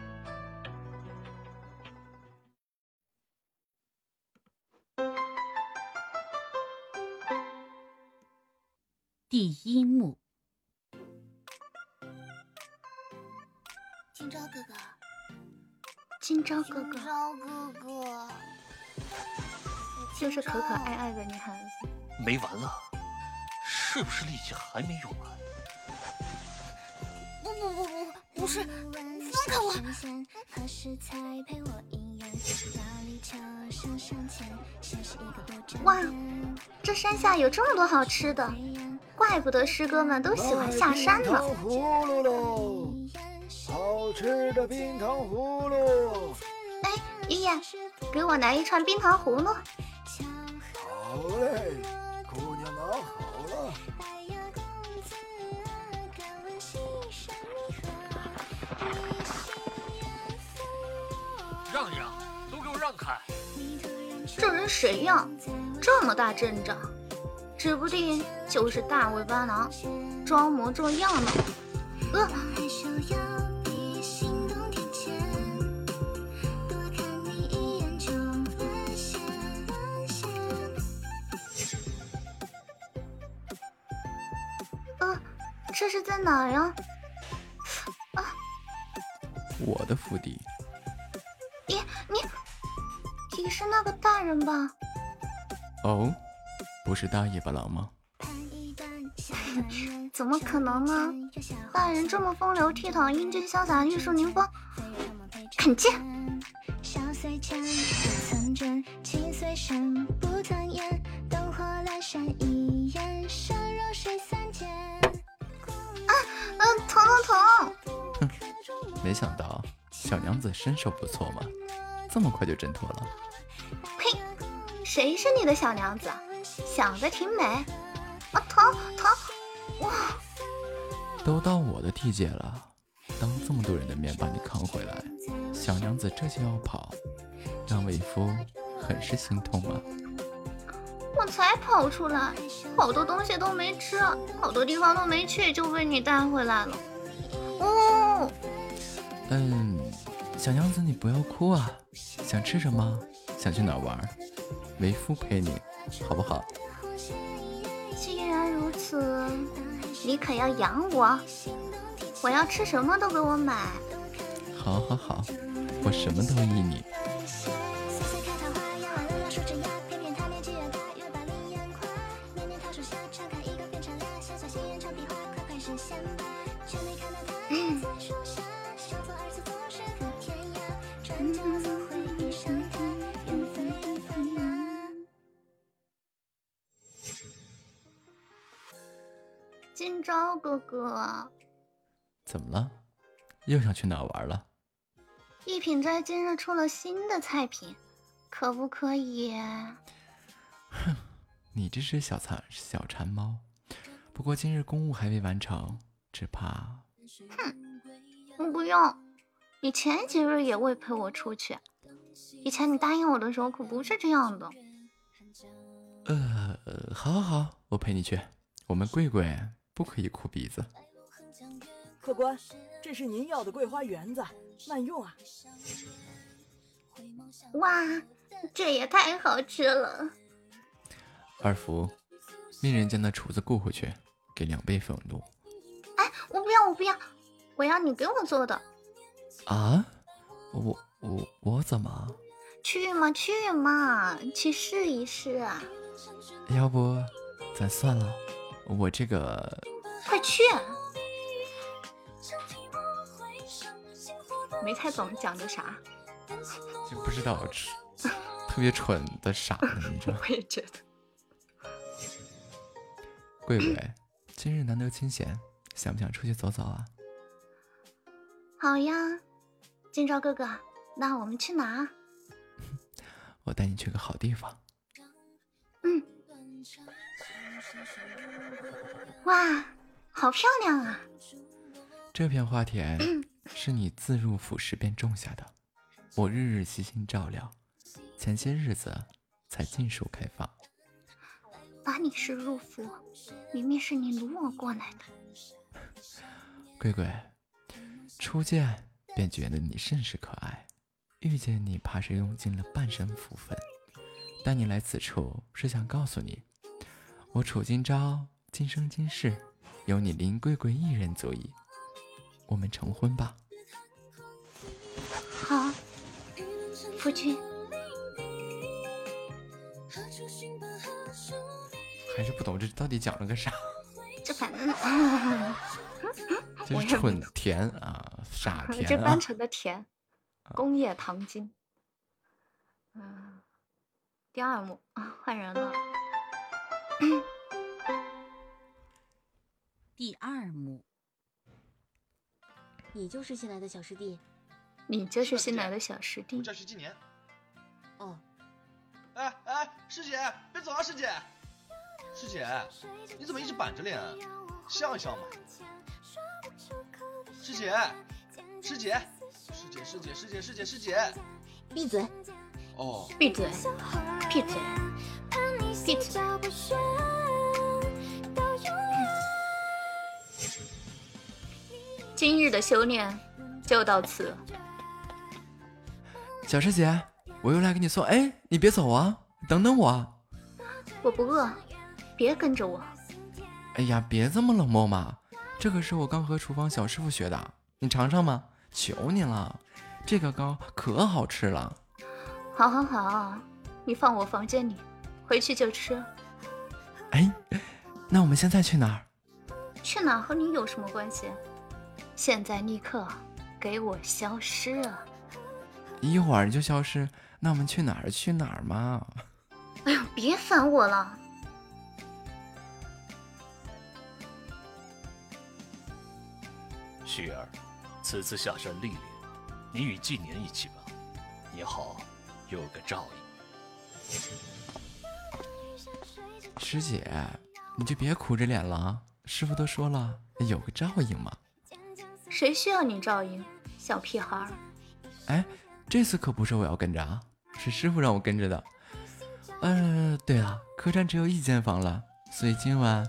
第一幕，今朝哥哥，今朝哥哥朝哥哥，就是可可爱爱的女孩子。没完了，是不是力气还没用完？不不不不，不是，放开我！哇，这山下有这么多好吃的，怪不得师哥们都喜欢下山呢。好吃的冰糖葫芦。哎，爷爷，给我来一串冰糖葫芦。好嘞，姑娘拿好了。让一让，都给我让开！这人谁呀？这么大阵仗，指不定就是大尾巴狼，装模作样呢。呃，在哪儿呀？我的府邸，你你你是那个大人吧？哦，不是大尾巴狼吗？怎么可能呢？大人这么风流倜傥、英俊潇洒、玉树临风，肯见。啊，嗯，疼疼疼！没想到小娘子身手不错嘛，这么快就挣脱了。呸！谁是你的小娘子？想的挺美。啊，疼疼！哇，都到我的地界了，当这么多人的面把你扛回来，小娘子这就要跑，让为夫很是心痛啊。我才跑出来，好多东西都没吃，好多地方都没去，就被你带回来了。哦，嗯，小娘子你不要哭啊，想吃什么？想去哪儿玩？为夫陪你，好不好？既然如此，你可要养我，我要吃什么都给我买。好，好，好，我什么都依你。今朝哥哥，怎么了？又想去哪儿玩了？一品斋今日出了新的菜品，可不可以？哼你这只小馋小馋猫，不过今日公务还未完成，只怕……哼，不用。你前几日也未陪我出去，以前你答应我的时候可不是这样的。呃，好，好，好，我陪你去。我们贵贵不可以哭鼻子。客官，这是您要的桂花园子，慢用啊！哇，这也太好吃了！二福，命人将那厨子雇回去，给两倍俸禄。哎，我不要，我不要，我要你给我做的。啊？我我我怎么？去嘛去嘛，去试一试啊！要不咱算了，我这个快去！没太懂讲的啥，就不知道，特别蠢的傻的，你知道？我也觉得。贵贵，今日难得清闲，想不想出去走走啊？好呀，今朝哥哥，那我们去哪？我带你去个好地方。嗯。哇，好漂亮啊！这片花田 是你自入府时便种下的，我日日悉心照料，前些日子才尽数开放。把你是入府，明明是你掳我过来的。贵贵，初见便觉得你甚是可爱，遇见你怕是用尽了半生福分。带你来此处是想告诉你，我楚今朝今生今世有你林贵贵一人足矣。我们成婚吧。好，夫君。还是不懂这到底讲了个啥？这反正，就是蠢甜啊，傻甜啊。这单纯的甜，工业糖精。嗯，第二幕啊，换人了。第二幕，你就是新来的小师弟，你就是新来的小师弟。我叫徐纪年。哦。哎哎，师姐，别走啊，师姐！师姐，你怎么一直板着脸？笑一笑嘛。师姐，师姐，师姐，师姐，师姐，师姐，师姐，闭嘴！哦，闭嘴，闭嘴，闭嘴。今日的修炼就到此。小师姐，我又来给你送。哎，你别走啊，等等我。我不饿。别跟着我！哎呀，别这么冷漠嘛！这可是我刚和厨房小师傅学的，你尝尝嘛？求你了，这个糕可好吃了。好，好，好，你放我房间里，回去就吃。哎，那我们现在去哪儿？去哪儿和你有什么关系？现在立刻给我消失啊！一会儿就消失？那我们去哪儿？去哪儿嘛？哎呦，别烦我了！旭儿，此次下山历练，你与纪年一起吧，也好有个照应。师姐，你就别苦着脸了，师傅都说了，有个照应嘛。谁需要你照应，小屁孩？哎，这次可不是我要跟着啊，是师傅让我跟着的。嗯，对了，客栈只有一间房了，所以今晚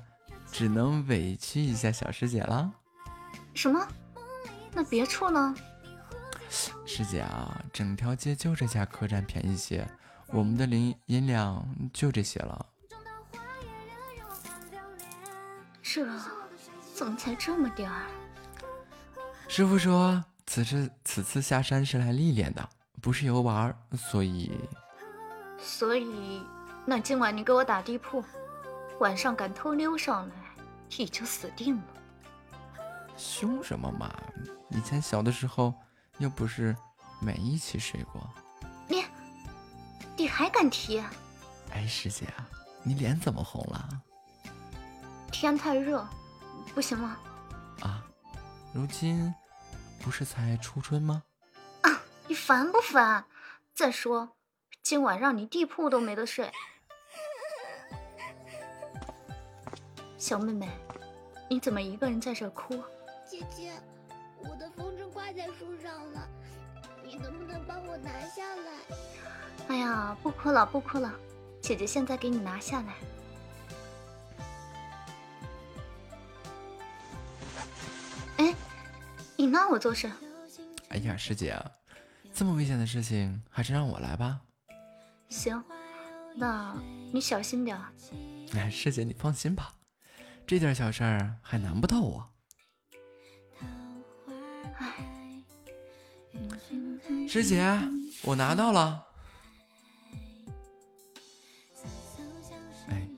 只能委屈一下小师姐了。什么？那别处呢？师姐啊，整条街就这家客栈便宜些，我们的银银两就这些了。这怎么才这么点儿？师傅说，此次此次下山是来历练的，不是游玩，所以……所以，那今晚你给我打地铺，晚上敢偷溜上来，你就死定了。凶什么嘛！以前小的时候又不是没一起睡过。你，你还敢提？哎，师姐，你脸怎么红了？天太热，不行吗？啊，如今不是才初春吗？啊，你烦不烦？再说，今晚让你地铺都没得睡。小妹妹，你怎么一个人在这哭？姐姐，我的风筝挂在树上了，你能不能帮我拿下来？哎呀，不哭了，不哭了，姐姐现在给你拿下来。你拉我做事？哎呀，师姐，这么危险的事情还是让我来吧。行，那你小心点。哎，师姐你放心吧，这点小事儿还难不到我。师姐，我拿到了。哎，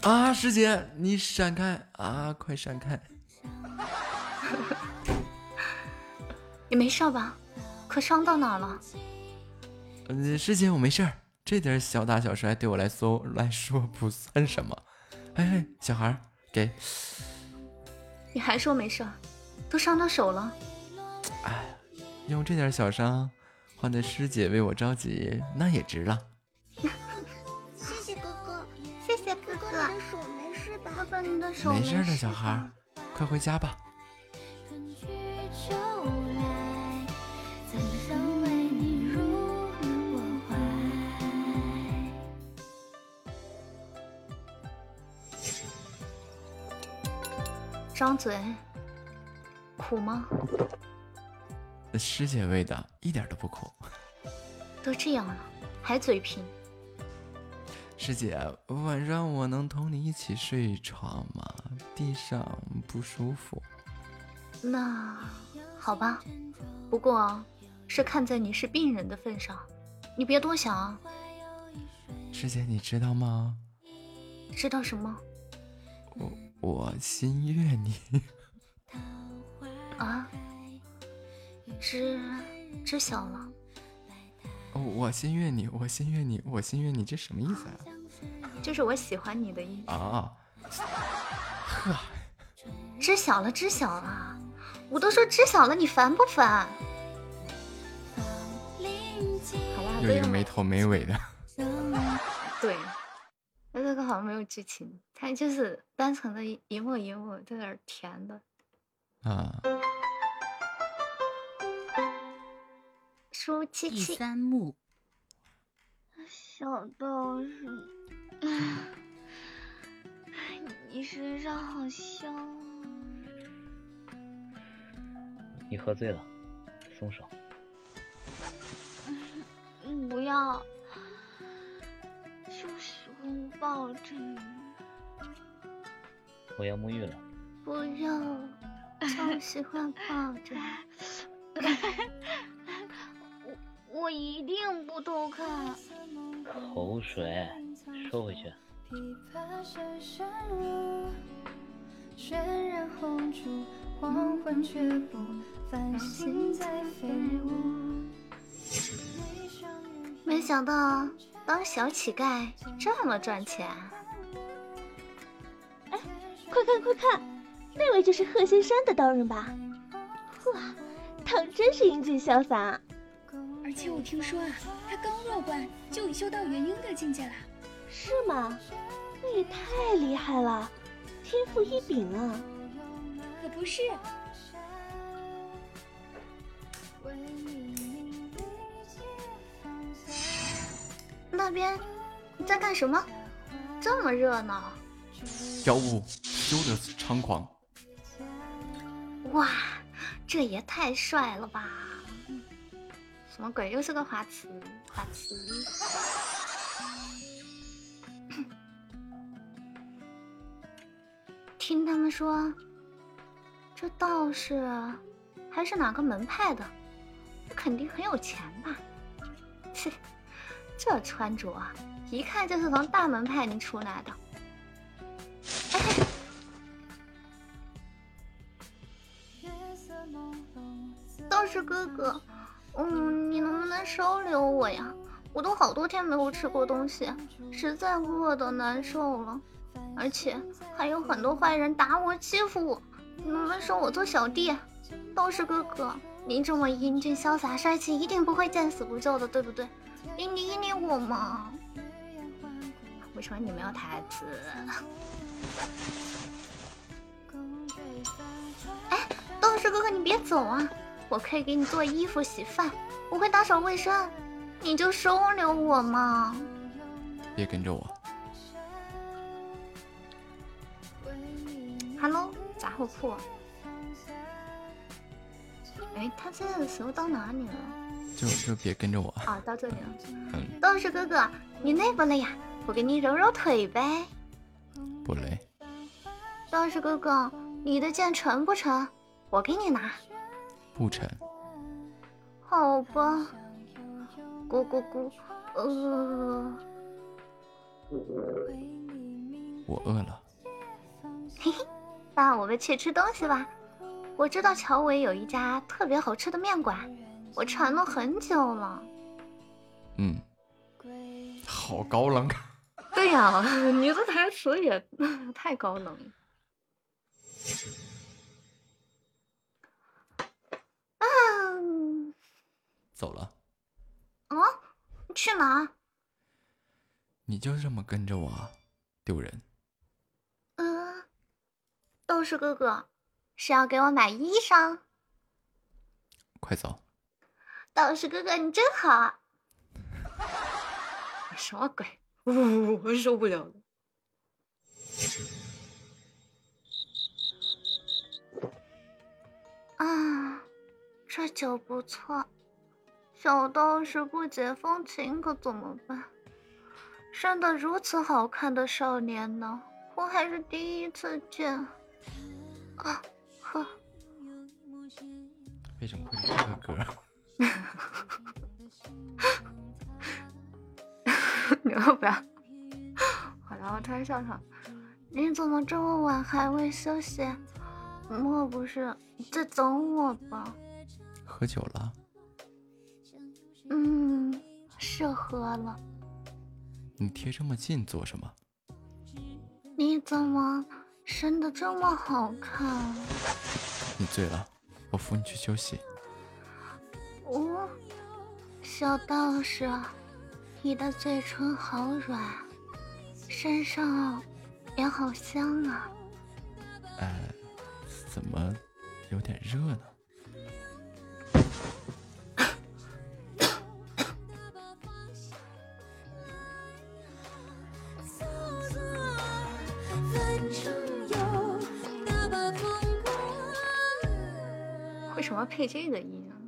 啊，师姐，你闪开啊！快闪开！你没事吧？可伤到哪了？嗯，师姐，我没事儿，这点小打小摔对我来说来说不算什么。哎哎，小孩，给。你还说没事儿？都伤到手了。哎。用这点小伤换得师姐为我着急，那也值了。谢谢哥哥，谢谢哥哥。你的手没事吧？哥哥，你的手没事的，小孩，快回家吧。张嘴，苦吗？师姐喂的，一点都不苦。都这样了，还嘴贫？师姐，晚上我能同你一起睡床吗？地上不舒服。那好吧，不过是看在你是病人的份上，你别多想啊。师姐，你知道吗？知道什么？我我心悦你。啊？知知晓了。哦，我心悦你，我心悦你，我心悦你，这什么意思啊？就是我喜欢你的意思。啊。呵。知晓了，知晓了。我都说知晓了，你烦不烦？又一个没头没尾的。对，那这个好像没有剧情，它就是单纯的一一幕一幕在那儿填的。啊。舒七七。第三幕。小道士，你身上好香啊！你喝醉了，松手。不要，就是我抱着你。我要沐浴了。不要，超喜欢抱着。我我一定不偷看。口水，收回去。没想到当小乞丐这么赚钱。哎，快看快看，那位就是贺仙山的道人吧？哇，他真是英俊潇洒。而且我听说啊，他刚入关就已修到元婴的境界了。是吗？那也太厉害了，天赋异禀啊！可不是。那边你在干什么？这么热闹。妖物修得猖狂。哇，这也太帅了吧！什么鬼？又是个花痴，花痴。听他们说，这道士还是哪个门派的，肯定很有钱吧？切，这穿着啊一看就是从大门派里出来的。道士哥哥，嗯，你能不能收留我呀？我都好多天没有吃过东西，实在饿的难受了。而且还有很多坏人打我、欺负我，你能不能收我做小弟？道士哥哥，您这么英俊潇洒、帅气，一定不会见死不救的，对不对？你理理我嘛！为什么你没有台词？哎，道士哥哥，你别走啊！我可以给你做衣服、洗饭，我会打扫卫生，你就收留我嘛！别跟着我。Hello，杂货铺。哎，他这个时候到哪里了？就就别跟着我。啊，到这里了。嗯。道士哥哥，你累不累呀？我给你揉揉腿呗。不累。道士哥哥，你的剑沉不沉？我给你拿。不沉。好吧。咕咕咕，饿。我饿了。嘿嘿。那我们去吃东西吧。我知道桥尾有一家特别好吃的面馆，我馋了很久了。嗯，好高冷。对呀，你的台词也太高冷。啊！走了。啊？去哪？你就这么跟着我，丢人。嗯。道士哥哥，是要给我买衣裳？快走！道士哥哥，你真好。什么鬼？呜，我受不了了。啊，这酒不错。小道士不解风情可怎么办？生得如此好看的少年呢，我还是第一次见。啊，呵，为什么会是这个歌？你要不要？好了，我突然笑场。你怎么这么晚还未休息？莫不是在等我吧？喝酒了？嗯，是喝了。你贴这么近做什么？你怎么生的这么好看？你醉了，我扶你去休息。哦，小道士，你的嘴唇好软，身上也好香啊。呃，怎么有点热呢？为什么要配这个音啊？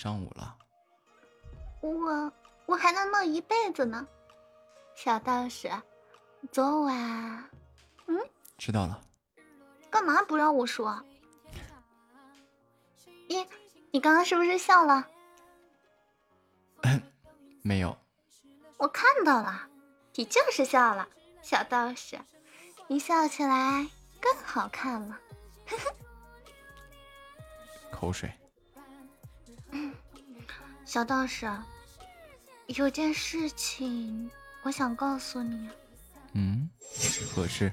上午了，我我还能乐一辈子呢。小道士，昨晚，嗯，知道了。干嘛不让我说？你你刚刚是不是笑了？没有，我看到了，你就是笑了。小道士，你笑起来更好看了。口水。小道士，有件事情我想告诉你，嗯，何事？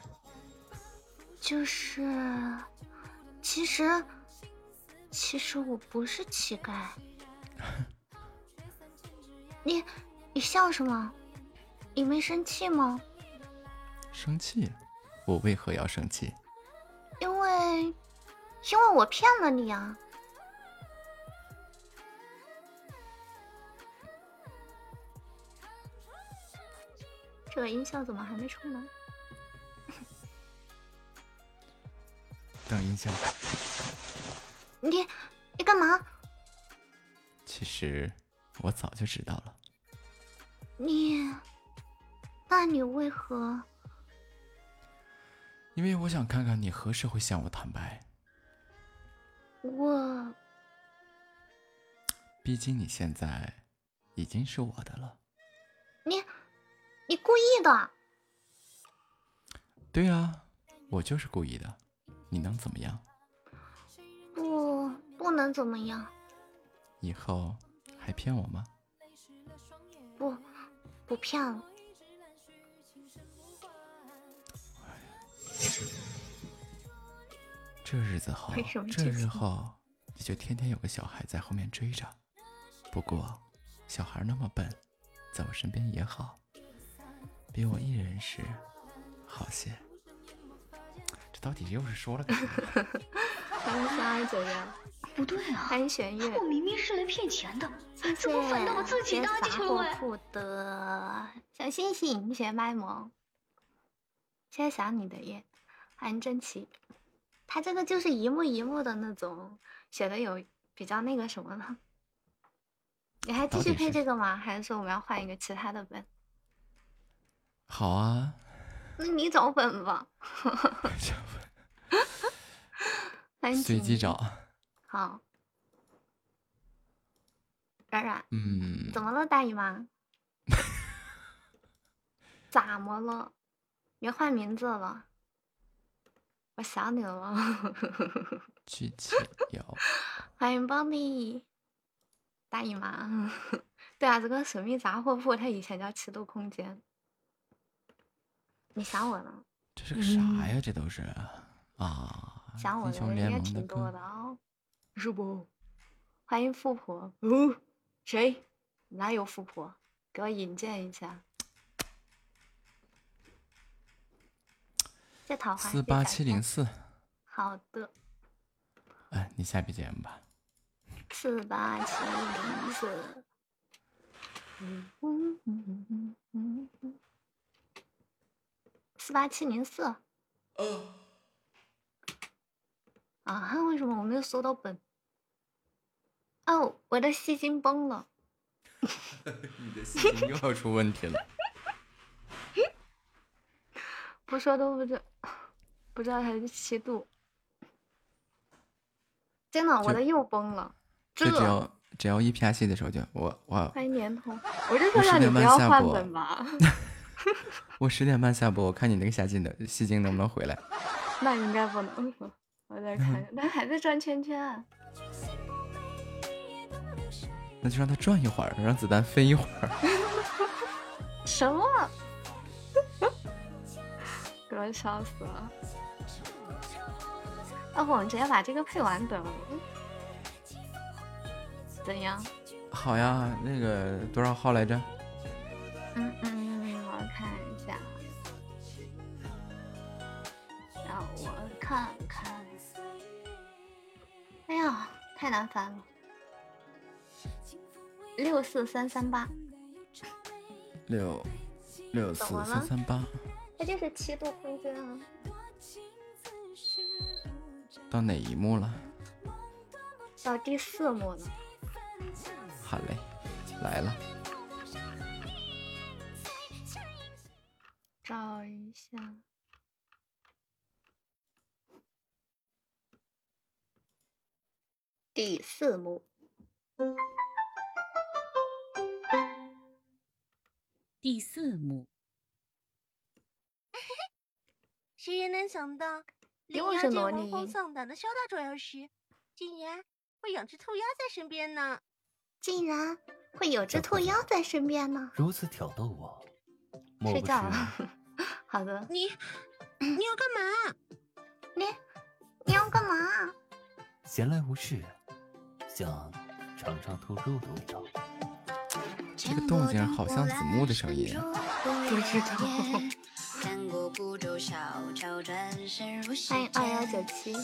就是，其实，其实我不是乞丐。你，你笑什么？你没生气吗？生气？我为何要生气？因为，因为我骗了你啊！这个音效怎么还没出来？等音效。你，你干嘛？其实我早就知道了。你，那你为何？因为我想看看你何时会向我坦白。我，毕竟你现在已经是我的了。你，你故意的。对啊，我就是故意的。你能怎么样？不，不能怎么样。以后还骗我吗？不，不骗了。这日子好，这日后你就天天有个小孩在后面追着。不过，小孩那么笨，在我身边也好，比我一人时好些。这到底又是说了个啥？欢迎三二九幺，不对啊，欢迎玄月，我明明是来骗钱的，谢谢。怎么反倒我自己搭进了？不的，小星星，谢谢卖萌，谢谢想你的夜，欢迎真奇。他这个就是一幕一幕的那种，写的有比较那个什么了。你还继续配这个吗？还是说我们要换一个其他的本？好啊。那你找本吧。随机找。好。冉冉。嗯。怎么了，大姨妈？咋么了？别换名字了？我想你了。聚气有。欢迎邦尼。大姨妈。对啊，这个神秘杂货铺，它以前叫七度空间。你想我呢？这是个啥呀？这都是啊！想我的人也挺多的哦，是不？欢迎富婆。哦，谁？哪有富婆？给我引荐一下。在桃花四八七零四，好的，哎，你下 BGM 吧。四八七零四。嗯嗯嗯嗯嗯嗯，四八七零四。嗯。啊，为什么我没有搜到本？哦，我的吸金崩了。你的吸金又要出问题了。不说都不知，不知道他是七度。真的，我的又崩了。这只要只要一 P R 戏的时候就我我。欢迎年头，我就说让你不要换本吧。我十点半下播，我看你那个下镜的戏精能不能回来。那应该不能，我再看，他还在转圈圈。那就让他转一会儿，让子弹飞一会儿。什么？给我笑死了！要不我们直接把这个配完得了？怎样？好呀，那个多少号来着？嗯嗯，我看一下，让我看看。哎呀，太难翻了。六四三三八，六六四三三八，它就是七度空间啊。到哪一幕了？到第四幕了。好嘞，来了。找一下。第四幕。第四幕，谁也能想到，又是萝莉荒丧胆的萧大主要时，竟然会养只兔妖在身边呢！竟然会有只兔妖在身边呢！如此挑逗我，睡觉了。好的。你 你要干嘛？你你要干嘛？闲来无事，想尝尝兔肉的味道。这个动静好像子木的声音。不知道。欢迎二幺九七。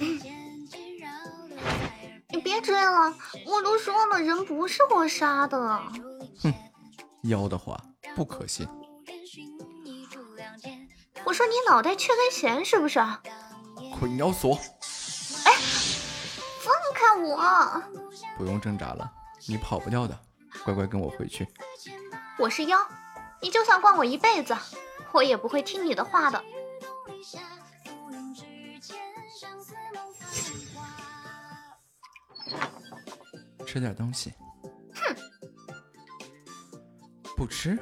你 别追了，我都说了，人不是我杀的。哼，妖的话不可信。我说你脑袋缺根弦是不是？捆妖锁。哎，放开我！不用挣扎了，你跑不掉的，乖乖跟我回去。我是妖，你就算惯我一辈子，我也不会听你的话的。吃点东西。哼，不吃？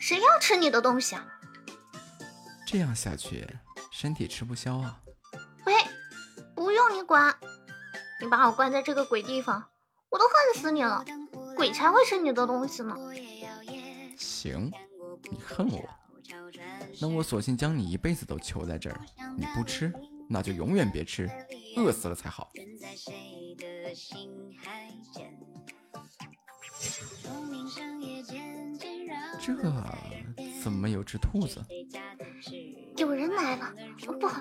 谁要吃你的东西啊？这样下去，身体吃不消啊！喂，不用你管，你把我关在这个鬼地方，我都恨死你了！鬼才会吃你的东西呢。行，你恨我，那我索性将你一辈子都囚在这儿。你不吃，那就永远别吃，饿死了才好。这怎么有只兔子？有人来了！不好，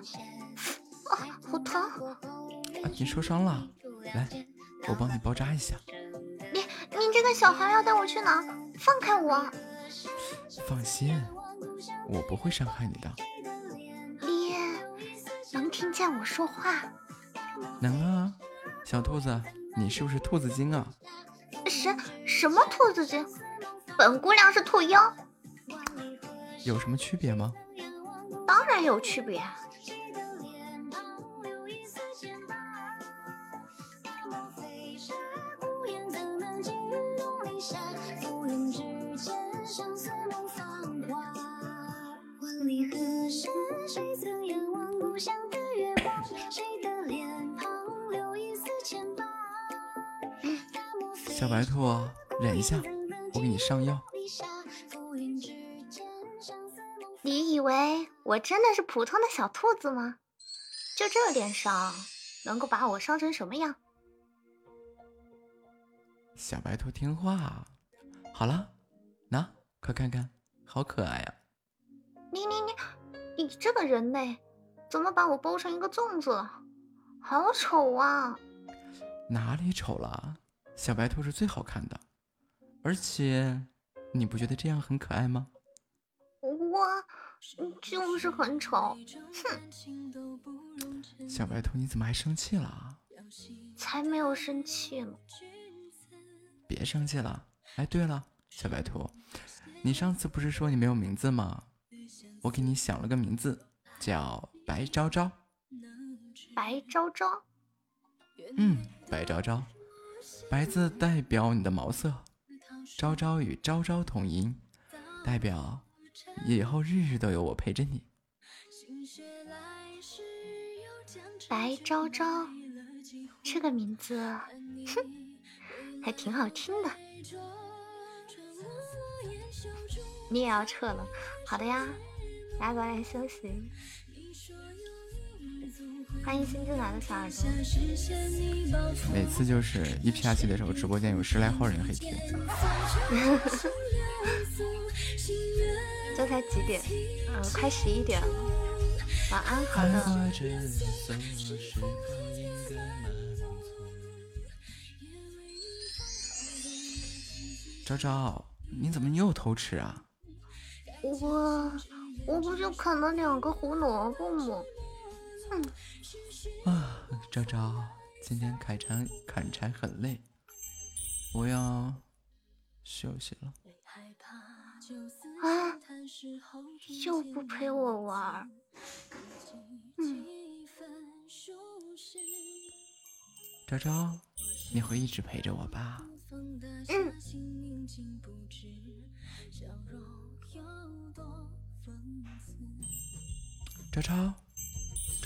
啊，好疼！啊，你受伤了？来，我帮你包扎一下。你，你这个小孩要带我去哪？放开我！放心，我不会伤害你的。爹能听见我说话？能啊，小兔子，你是不是兔子精啊？什什么兔子精？本姑娘是兔妖。有什么区别吗？当然有区别。小白兔，忍一下，我给你上药。你以为我真的是普通的小兔子吗？就这点伤，能够把我伤成什么样？小白兔听话。好了，那快看看，好可爱呀、你你你你这个人类，怎么把我包成一个粽子了？好丑啊！哪里丑了？小白兔是最好看的，而且你不觉得这样很可爱吗？我就是很丑，哼，小白兔，你怎么还生气了啊？才没有生气呢。别生气了。哎，对了，小白兔，你上次不是说你没有名字吗？我给你想了个名字，叫白昭昭。白昭昭，嗯，白昭昭，白字代表你的毛色，朝朝与朝朝同音，代表以后日日都有我陪着你。白昭昭，这个名字，哼，还挺好听的。你也要撤了？好的呀，大家早点休息。欢迎新进来的小耳朵。每次就是一啪戏的时候，直播间有十来号人黑听。这才几点？嗯、快十一点了。晚安，好的。昭昭，你怎么又偷吃啊？我我不就啃了两个胡萝卜吗？哼，啊，昭昭，今天砍柴砍柴很累，我要休息了。啊，又不陪我玩儿。嗯，昭昭，你会一直陪着我吧？嗯。昭昭，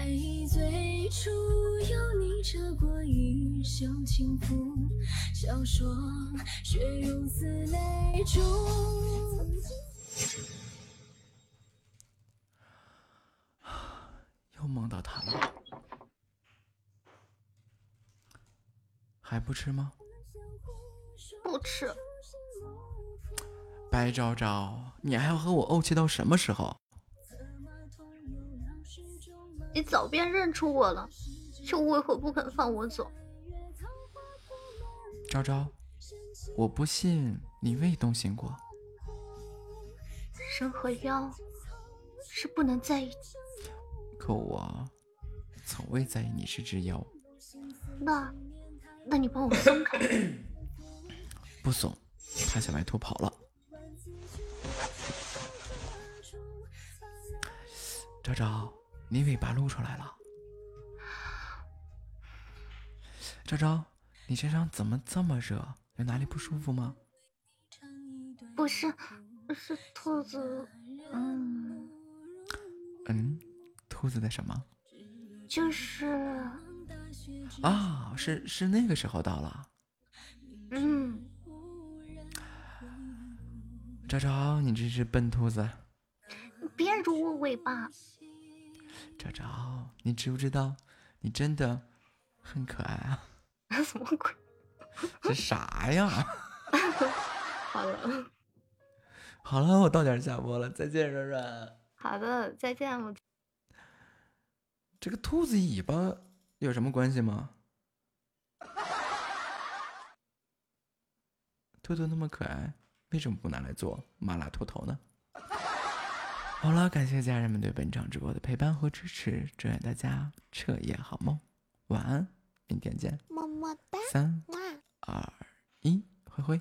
还忆最初有你扯过衣袖轻拂，笑说雪融似泪珠。又梦到他了，还不吃吗？不吃。白昭昭，你还要和我怄气到什么时候？你早便认出我了，又为何不肯放我走？昭昭，我不信你未动心过。人和妖是不能在一起。可我从未在意你是只妖，那，那你帮我松开。不松，怕小白兔跑了。昭昭，你尾巴露出来了。昭昭，你身上怎么这么热？有哪里不舒服吗？不是，是兔子，嗯，嗯，兔子的什么？就是，啊，是是那个时候到了。嗯，昭昭，你这只笨兔子。别揉我尾巴。昭昭，你知不知道，你真的很可爱啊！什么鬼？这啥呀？好了，好了，我到点下播了，再见，软软。好的，再见，我。这个兔子尾巴有什么关系吗？兔兔那么可爱，为什么不拿来做麻辣兔头呢？好了，感谢家人们对本场直播的陪伴和支持，祝愿大家彻夜好梦，晚安，明天见。么么哒，三二一，挥挥。